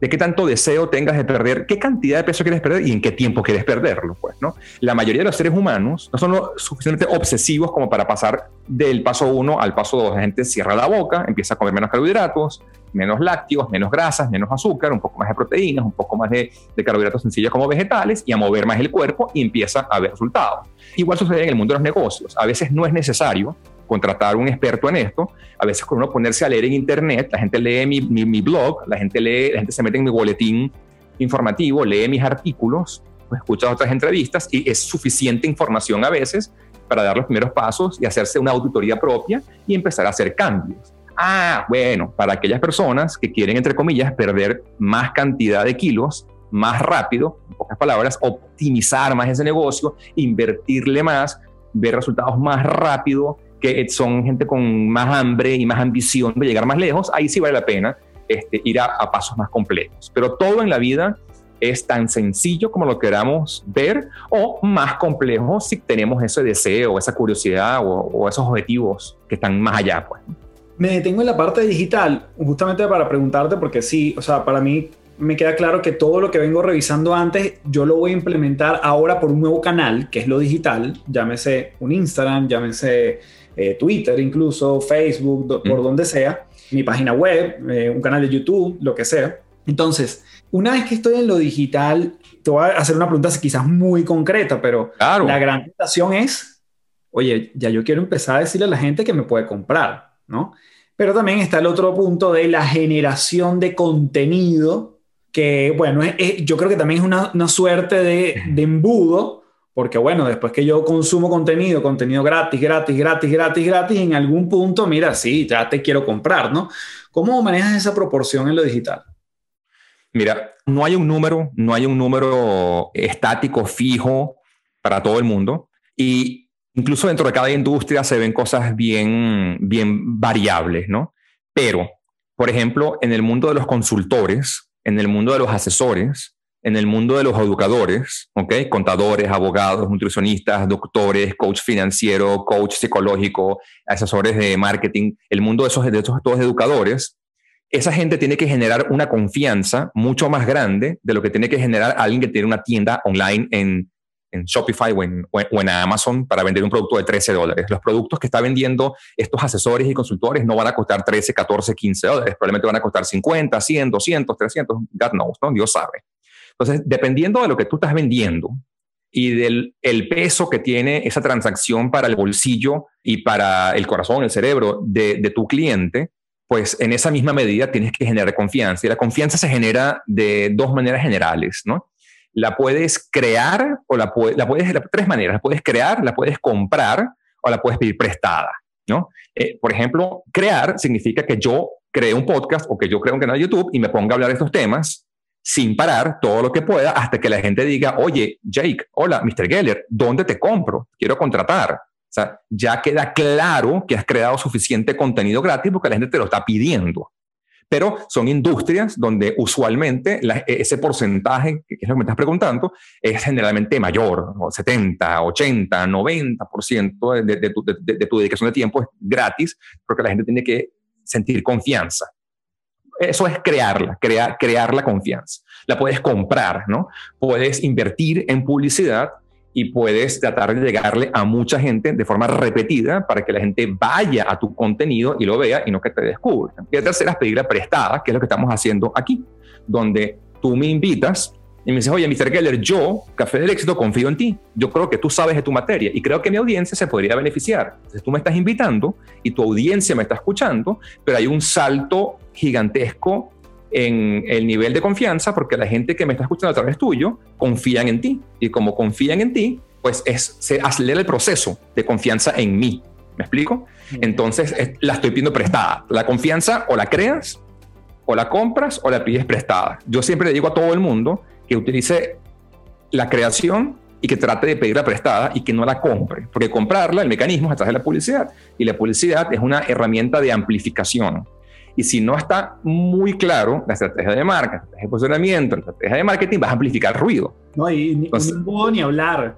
de qué tanto deseo tengas de perder, qué cantidad de peso quieres perder y en qué tiempo quieres perderlo. Pues, ¿no? La mayoría de los seres humanos no son lo suficientemente obsesivos como para pasar del paso 1 al paso 2. La gente cierra la boca, empieza a comer menos carbohidratos, menos lácteos, menos grasas, menos azúcar, un poco más de proteínas, un poco más de, de, carbohidratos sencillos como vegetales y a mover más el cuerpo y empieza a ver resultados. Igual sucede en el mundo de los negocios. A veces no es necesario contratar un experto en esto. A veces con uno ponerse a leer en internet, la gente lee mi, mi, blog, la gente lee, la gente se mete en mi boletín informativo, lee mis artículos, pues escucha otras entrevistas y es suficiente información a veces para dar los primeros pasos y hacerse una auditoría propia y empezar a hacer cambios. Ah, bueno, para aquellas personas que quieren, entre comillas, perder más cantidad de kilos más rápido, en pocas palabras, optimizar más ese negocio, invertirle más, ver resultados más rápido, que son gente con más hambre y más ambición de llegar más lejos, ahí sí vale la pena este, ir a, pasos más complejos. Pero todo en la vida es tan sencillo como lo queramos ver o más complejo si tenemos ese deseo, esa curiosidad o, esos objetivos que están más allá. Pues. Me detengo en la parte digital, justamente para preguntarte, porque sí, o sea, para mí me queda claro que todo lo que vengo revisando antes, yo lo voy a implementar ahora por un nuevo canal, que es lo digital, llámese un Instagram, llámese eh, Twitter incluso, Facebook, por donde sea, mi página web, eh, un canal de YouTube, lo que sea. Entonces, una vez que estoy en lo digital, te voy a hacer una pregunta quizás muy concreta, pero la gran tentación es, oye, ya yo quiero empezar a decirle a la gente que me puede comprar, ¿no? Pero también está el otro punto de la generación de contenido, que bueno, yo creo que también es una, una suerte de, de embudo porque bueno, después que yo consumo contenido, contenido gratis, gratis, gratis, gratis, gratis, en algún punto, mira, sí, ya te quiero comprar, ¿no? ¿Cómo manejas esa proporción en lo digital? Mira, no hay un número, no hay un número estático, fijo para todo el mundo. Y incluso dentro de cada industria se ven cosas bien, bien variables, ¿no? Pero, por ejemplo, en el mundo de los consultores, en el mundo de los asesores, en el mundo de los educadores, ¿ok? Contadores, abogados, nutricionistas, doctores, coach financiero, coach psicológico, asesores de marketing, el mundo de esos, de esos todos educadores, esa gente tiene que generar una confianza mucho más grande de lo que tiene que generar alguien que tiene una tienda online en, en Shopify o en, Amazon para vender un producto de 13 dólares. Los productos que está vendiendo estos asesores y consultores no van a costar 13, 14, 15 dólares. Probablemente van a costar 50, 100, 200, 300, God knows, ¿no? Dios sabe. Entonces, dependiendo de lo que tú estás vendiendo y del el peso que tiene esa transacción para el bolsillo y para el corazón, el cerebro de, tu cliente, pues en esa misma medida tienes que generar confianza. Y la confianza se genera de dos maneras generales, ¿no? la puedes crear o la, la puedes, de tres maneras, la puedes crear, la puedes comprar o la puedes pedir prestada, ¿no? Eh, por ejemplo, crear significa que yo cree un podcast o que yo creo un canal de YouTube y me ponga a hablar de estos temas sin parar todo lo que pueda hasta que la gente diga, oye, Jake, hola, Mr. Geller, ¿dónde te compro? Quiero contratar. O sea, ya queda claro que has creado suficiente contenido gratis porque la gente te lo está pidiendo pero son industrias donde usualmente ese porcentaje, que es lo que me estás preguntando, es generalmente mayor, 70, 80, 90% de, de, tu dedicación de tiempo es gratis, porque la gente tiene que sentir confianza. Eso es crearla, crear, crear la confianza. La puedes comprar, ¿no? Puedes invertir en publicidad y puedes tratar de llegarle a mucha gente de forma repetida para que la gente vaya a tu contenido y lo vea y no que te descubra. Y la tercera es pedirle prestada, que es lo que estamos haciendo aquí, donde tú me invitas y me dices, oye, Mr. Keller, yo, Café del Éxito, confío en ti. Yo creo que tú sabes de tu materia y creo que mi audiencia se podría beneficiar. Entonces tú me estás invitando y tu audiencia me está escuchando, pero hay un salto gigantesco en el nivel de confianza porque la gente que me está escuchando a través tuyo confían en ti. Y como confían en ti, pues es, se acelera el proceso de confianza en mí. ¿Me explico? Entonces la estoy pidiendo prestada. La confianza o la creas, o la compras, o la pides prestada. Yo siempre le digo a todo el mundo que utilice la creación y que trate de pedirla prestada y que no la compre. Porque comprarla, el mecanismo es a través de la publicidad. Y la publicidad es una herramienta de amplificación. Y si no está muy claro la estrategia de marca, la estrategia de posicionamiento, la estrategia de marketing, vas a amplificar ruido. No, y ni, puedo ni hablar.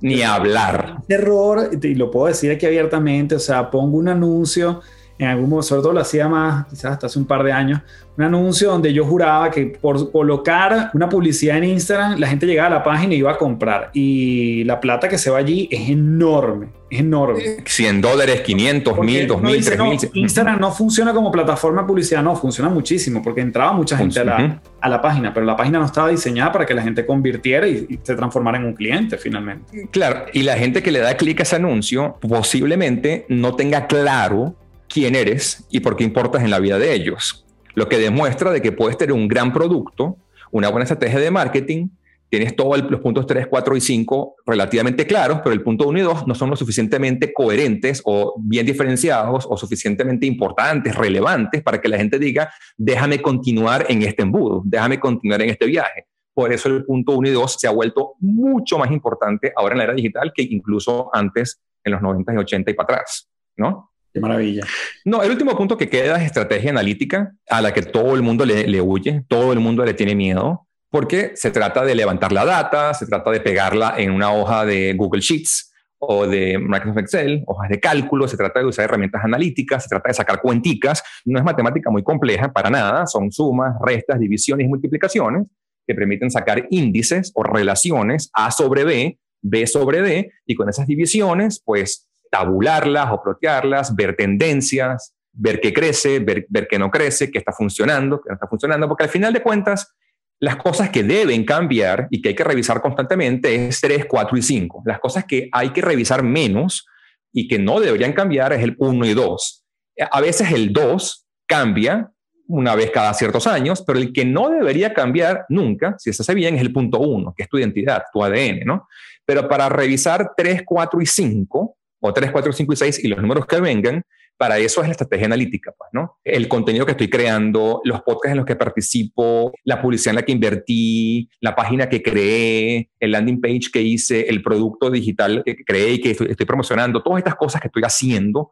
Ni hablar. Error, y lo puedo decir aquí abiertamente, o sea, pongo un anuncio en algún momento, sobre todo lo hacía más, quizás hasta hace un par de años, un anuncio donde yo juraba que por colocar una publicidad en Instagram, la gente llegaba a la página y iba a comprar. Y la plata que se va allí es enorme, es enorme. 100 dólares, 500, 1000, 2000, 3000. Instagram no funciona como plataforma de publicidad, no, funciona muchísimo porque entraba mucha gente a la, a la, página, pero la página no estaba diseñada para que la gente convirtiera y, y se transformara en un cliente finalmente. Claro, y la gente que le da clic a ese anuncio posiblemente no tenga claro quién eres y por qué importas en la vida de ellos. Lo que demuestra de que puedes tener un gran producto, una buena estrategia de marketing, tienes todos los puntos 3, 4 y 5 relativamente claros, pero el punto 1 y 2 no son lo suficientemente coherentes o bien diferenciados o suficientemente importantes, relevantes para que la gente diga, déjame continuar en este embudo, déjame continuar en este viaje. Por eso el punto 1 y 2 se ha vuelto mucho más importante ahora en la era digital que incluso antes en los 90 y 80 y para atrás, ¿no? Qué maravilla. No, el último punto que queda es estrategia analítica, a la que todo el mundo le, huye, todo el mundo le tiene miedo, porque se trata de levantar la data, se trata de pegarla en una hoja de Google Sheets o de Microsoft Excel, hojas de cálculo, se trata de usar herramientas analíticas, se trata de sacar cuenticas. No es matemática muy compleja para nada, son sumas, restas, divisiones y multiplicaciones que permiten sacar índices o relaciones A sobre B, B sobre D, y con esas divisiones, pues tabularlas o plotearlas, ver tendencias, ver qué crece, ver, ver qué no crece, qué está funcionando, qué no está funcionando, porque al final de cuentas, las cosas que deben cambiar y que hay que revisar constantemente es 3, 4 y 5. Las cosas que hay que revisar menos y que no deberían cambiar es el 1 y 2. A veces el 2 cambia una vez cada ciertos años, pero el que no debería cambiar nunca, si se hace bien, es el punto 1, que es tu identidad, tu ADN, ¿no? Pero para revisar 3, 4 y 5, o 3, 4, 5 y 6 y los números que vengan, para eso es la estrategia analítica, pues, ¿no? El contenido que estoy creando, los podcasts en los que participo, la publicidad en la que invertí, la página que creé, el landing page que hice, el producto digital que creé y que estoy, estoy promocionando, todas estas cosas que estoy haciendo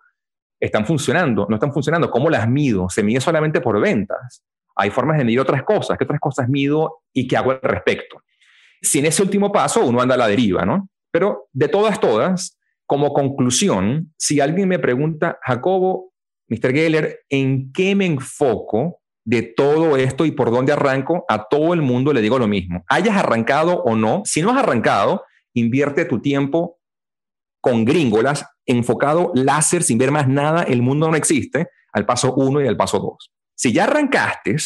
están funcionando, no están funcionando. ¿Cómo las mido? ¿Se mide solamente por ventas? hay formas de medir otras cosas, qué otras cosas mido y qué hago al respecto. Sin ese último paso, uno anda a la deriva, ¿no? Pero de todas, todas, como conclusión, si alguien me pregunta, Jacobo, Mr. Geller, ¿en qué me enfoco de todo esto y por dónde arranco? A todo el mundo le digo lo mismo. Hayas arrancado o no, si no has arrancado, invierte tu tiempo con gringolas, enfocado láser sin ver más nada, el mundo no existe, al paso 1 y al paso 2. Si ya arrancaste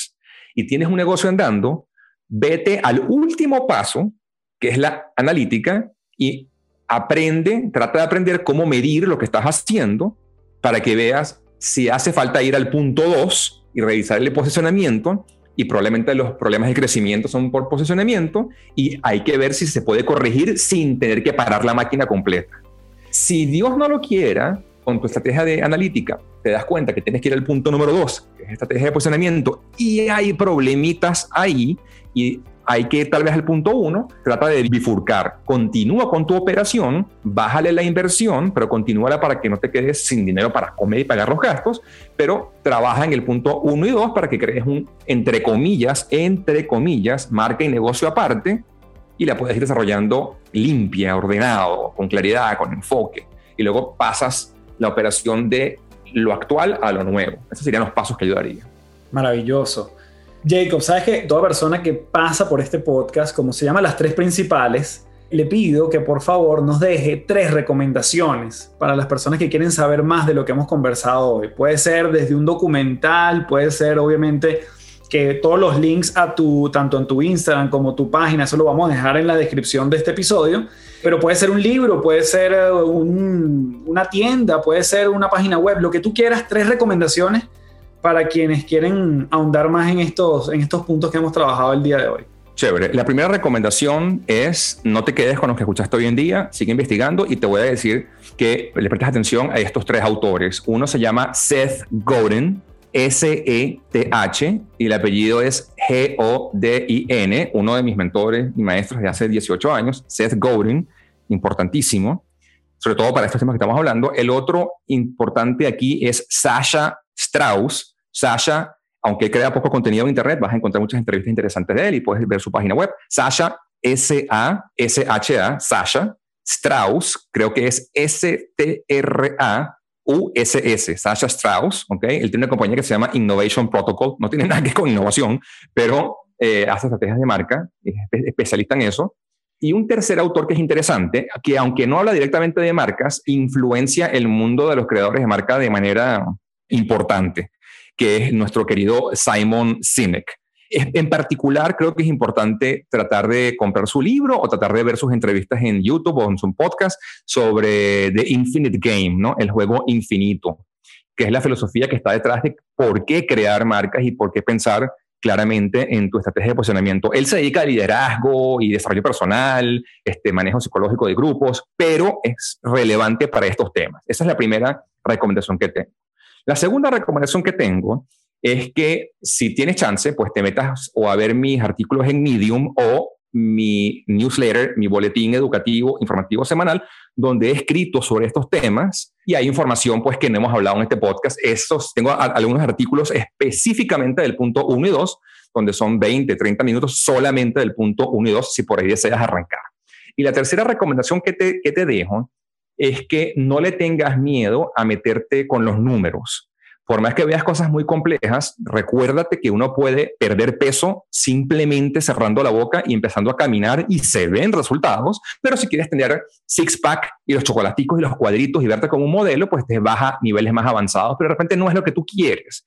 y tienes un negocio andando, vete al último paso, que es la analítica, y aprende, trata de aprender cómo medir lo que estás haciendo para que veas si hace falta ir al punto 2 y revisar el posicionamiento y probablemente los problemas de crecimiento son por posicionamiento y hay que ver si se puede corregir sin tener que parar la máquina completa. Si Dios no lo quiera, con tu estrategia de analítica, te das cuenta que tienes que ir al punto número 2, que es estrategia de posicionamiento, y hay problemitas ahí y hay que tal vez al punto uno, trata de bifurcar, continúa con tu operación, bájale la inversión, pero continúala para que no te quedes sin dinero para comer y pagar los gastos, pero trabaja en el punto uno y dos para que crees un, entre comillas, entre comillas, marca y negocio aparte y la puedes ir desarrollando limpia, ordenado, con claridad, con enfoque. Y luego pasas la operación de lo actual a lo nuevo. Esos serían los pasos que ayudaría. Maravilloso. Jacob, sabes que toda persona que pasa por este podcast, como se llama las tres principales, le pido que por favor nos deje tres recomendaciones para las personas que quieren saber más de lo que hemos conversado hoy. Puede ser desde un documental, puede ser obviamente que todos los links a tu, tanto en tu Instagram como tu página, eso lo vamos a dejar en la descripción de este episodio, pero puede ser un libro, puede ser eh, una tienda, puede ser una página web, lo que tú quieras, tres recomendaciones para quienes quieren ahondar más en estos, en estos puntos que hemos trabajado el día de hoy. Chévere. La primera recomendación es no te quedes con lo que escuchaste hoy en día, sigue investigando y te voy a decir que le prestes atención a estos tres autores. Uno se llama Seth Godin, S-E-T-H, y el apellido es G-O-D-I-N, uno de mis mentores y maestros de hace 18 años, Seth Godin, importantísimo, sobre todo para estos temas que estamos hablando. El otro importante aquí es Sasha Strauss. Sasha, aunque crea poco contenido en Internet, vas a encontrar muchas entrevistas interesantes de él y puedes ver su página web. Sasha, S-A-S-H-A, Sasha Strauss, creo que es S-T-R-A. USS, Sasha Strauss, ¿ok? Él tiene una compañía que se llama Innovation Protocol, no tiene nada que ver con innovación, pero eh, hace estrategias de marca, es especialista en eso. Y un tercer autor que es interesante, que aunque no habla directamente de marcas, influencia el mundo de los creadores de marca de manera importante, que es nuestro querido Simon Sinek. En particular, creo que es importante tratar de comprar su libro o tratar de ver sus entrevistas en YouTube o en su podcast sobre The Infinite Game, ¿no? El juego infinito, que es la filosofía que está detrás de por qué crear marcas y por qué pensar claramente en tu estrategia de posicionamiento. Él se dedica a liderazgo y desarrollo personal, este, manejo psicológico de grupos, pero es relevante para estos temas. Esa es la primera recomendación que tengo. La segunda recomendación que tengo es que si tienes chance, pues te metas o a ver mis artículos en Medium o mi newsletter, mi boletín educativo informativo semanal, donde he escrito sobre estos temas y hay información pues que no hemos hablado en este podcast. Estos, tengo algunos artículos específicamente del punto 1 y 2, donde son 20, 30 minutos solamente del punto 1 y 2, si por ahí deseas arrancar. Y la tercera recomendación que te, que te dejo es que no le tengas miedo a meterte con los números. Por más que veas cosas muy complejas, recuérdate que uno puede perder peso simplemente cerrando la boca y empezando a caminar y se ven resultados, pero si quieres tener six-pack y los chocolaticos y los cuadritos y verte como un modelo, pues te baja niveles más avanzados, pero de repente no es lo que tú quieres.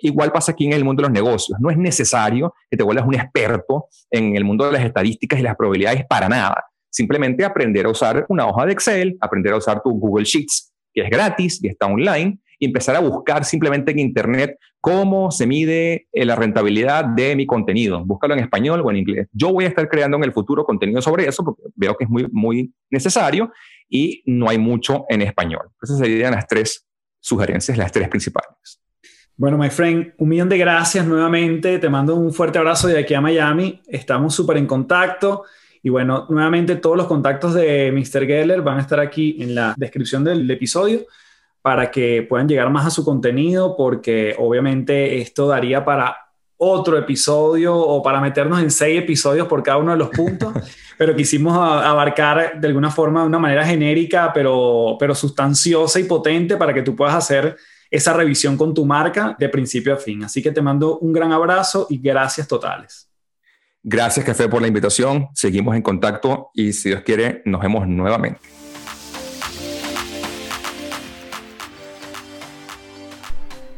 igual pasa aquí en el mundo de los negocios. No es necesario que te vuelvas un experto en el mundo de las estadísticas y las probabilidades para nada Simplemente aprender a usar una hoja de Excel, aprender a usar tu Google Sheets, que es gratis y está online, y empezar a buscar simplemente en Internet cómo se mide eh, la rentabilidad de mi contenido. Búscalo en español o en inglés. Yo voy a estar creando en el futuro contenido sobre eso porque veo que es muy, muy necesario y no hay mucho en español. Esas serían las tres sugerencias, las tres principales. Bueno, my friend, un millón de gracias nuevamente. Te mando un fuerte abrazo de aquí a Miami. Estamos súper en contacto. Y bueno, nuevamente todos los contactos de Mr. Geller van a estar aquí en la descripción del episodio para que puedan llegar más a su contenido, porque obviamente esto daría para otro episodio o para meternos en seis episodios por cada uno de los puntos, pero quisimos abarcar de alguna forma, de una manera genérica, pero, pero sustanciosa y potente para que tú puedas hacer esa revisión con tu marca de principio a fin. Así que te mando un gran abrazo y gracias totales. Gracias, Café, por la invitación. Seguimos en contacto y si Dios quiere, nos vemos nuevamente.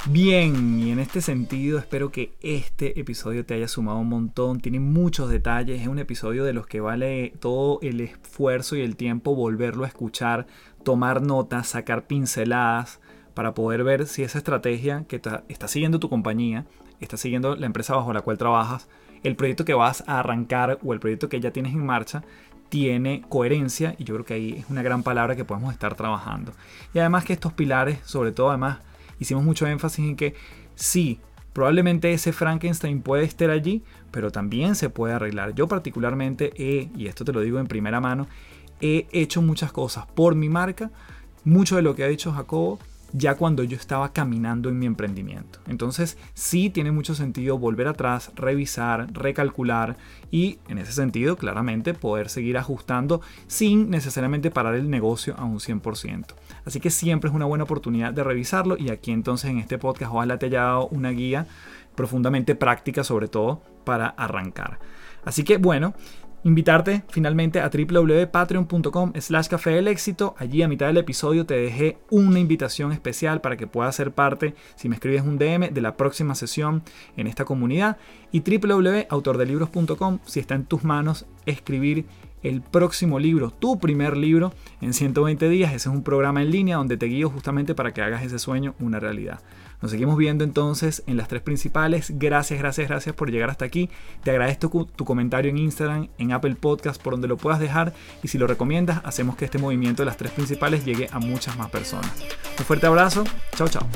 Bien, y en este sentido espero que este episodio te haya sumado un montón, tiene muchos detalles, es un episodio de los que vale todo el esfuerzo y el tiempo volverlo a escuchar, tomar notas, sacar pinceladas para poder ver si esa estrategia que está siguiendo tu compañía, está siguiendo la empresa bajo la cual trabajas, el proyecto que vas a arrancar o el proyecto que ya tienes en marcha tiene coherencia y yo creo que ahí es una gran palabra que podemos estar trabajando. Y además que estos pilares, sobre todo además hicimos mucho énfasis en que sí, probablemente ese Frankenstein puede estar allí, pero también se puede arreglar. Yo particularmente he, y esto te lo digo en primera mano, he hecho muchas cosas por mi marca. Mucho de lo que ha dicho Jacobo ya cuando yo estaba caminando en mi emprendimiento. Entonces sí tiene mucho sentido volver atrás, revisar, recalcular y en ese sentido claramente poder seguir ajustando sin necesariamente parar el negocio a un 100%. Así que siempre es una buena oportunidad de revisarlo y aquí entonces en este podcast ojalá te haya dado una guía profundamente práctica sobre todo para arrancar. Así que bueno, invitarte finalmente a www.patreon.com slash café del éxito. Allí a mitad del episodio te dejé una invitación especial para que puedas ser parte, si me escribes un DM, de la próxima sesión en esta comunidad. Y www.autordelibros.com si está en tus manos escribir el próximo libro, tu primer libro en 120 días. Ese es un programa en línea donde te guío justamente para que hagas ese sueño una realidad. Nos seguimos viendo entonces en las tres principales. Gracias, gracias, gracias por llegar hasta aquí. Te agradezco tu comentario en Instagram, en Apple Podcast, por donde lo puedas dejar. Y si lo recomiendas, hacemos que este movimiento de las tres principales llegue a muchas más personas. Un fuerte abrazo. Chao, chao.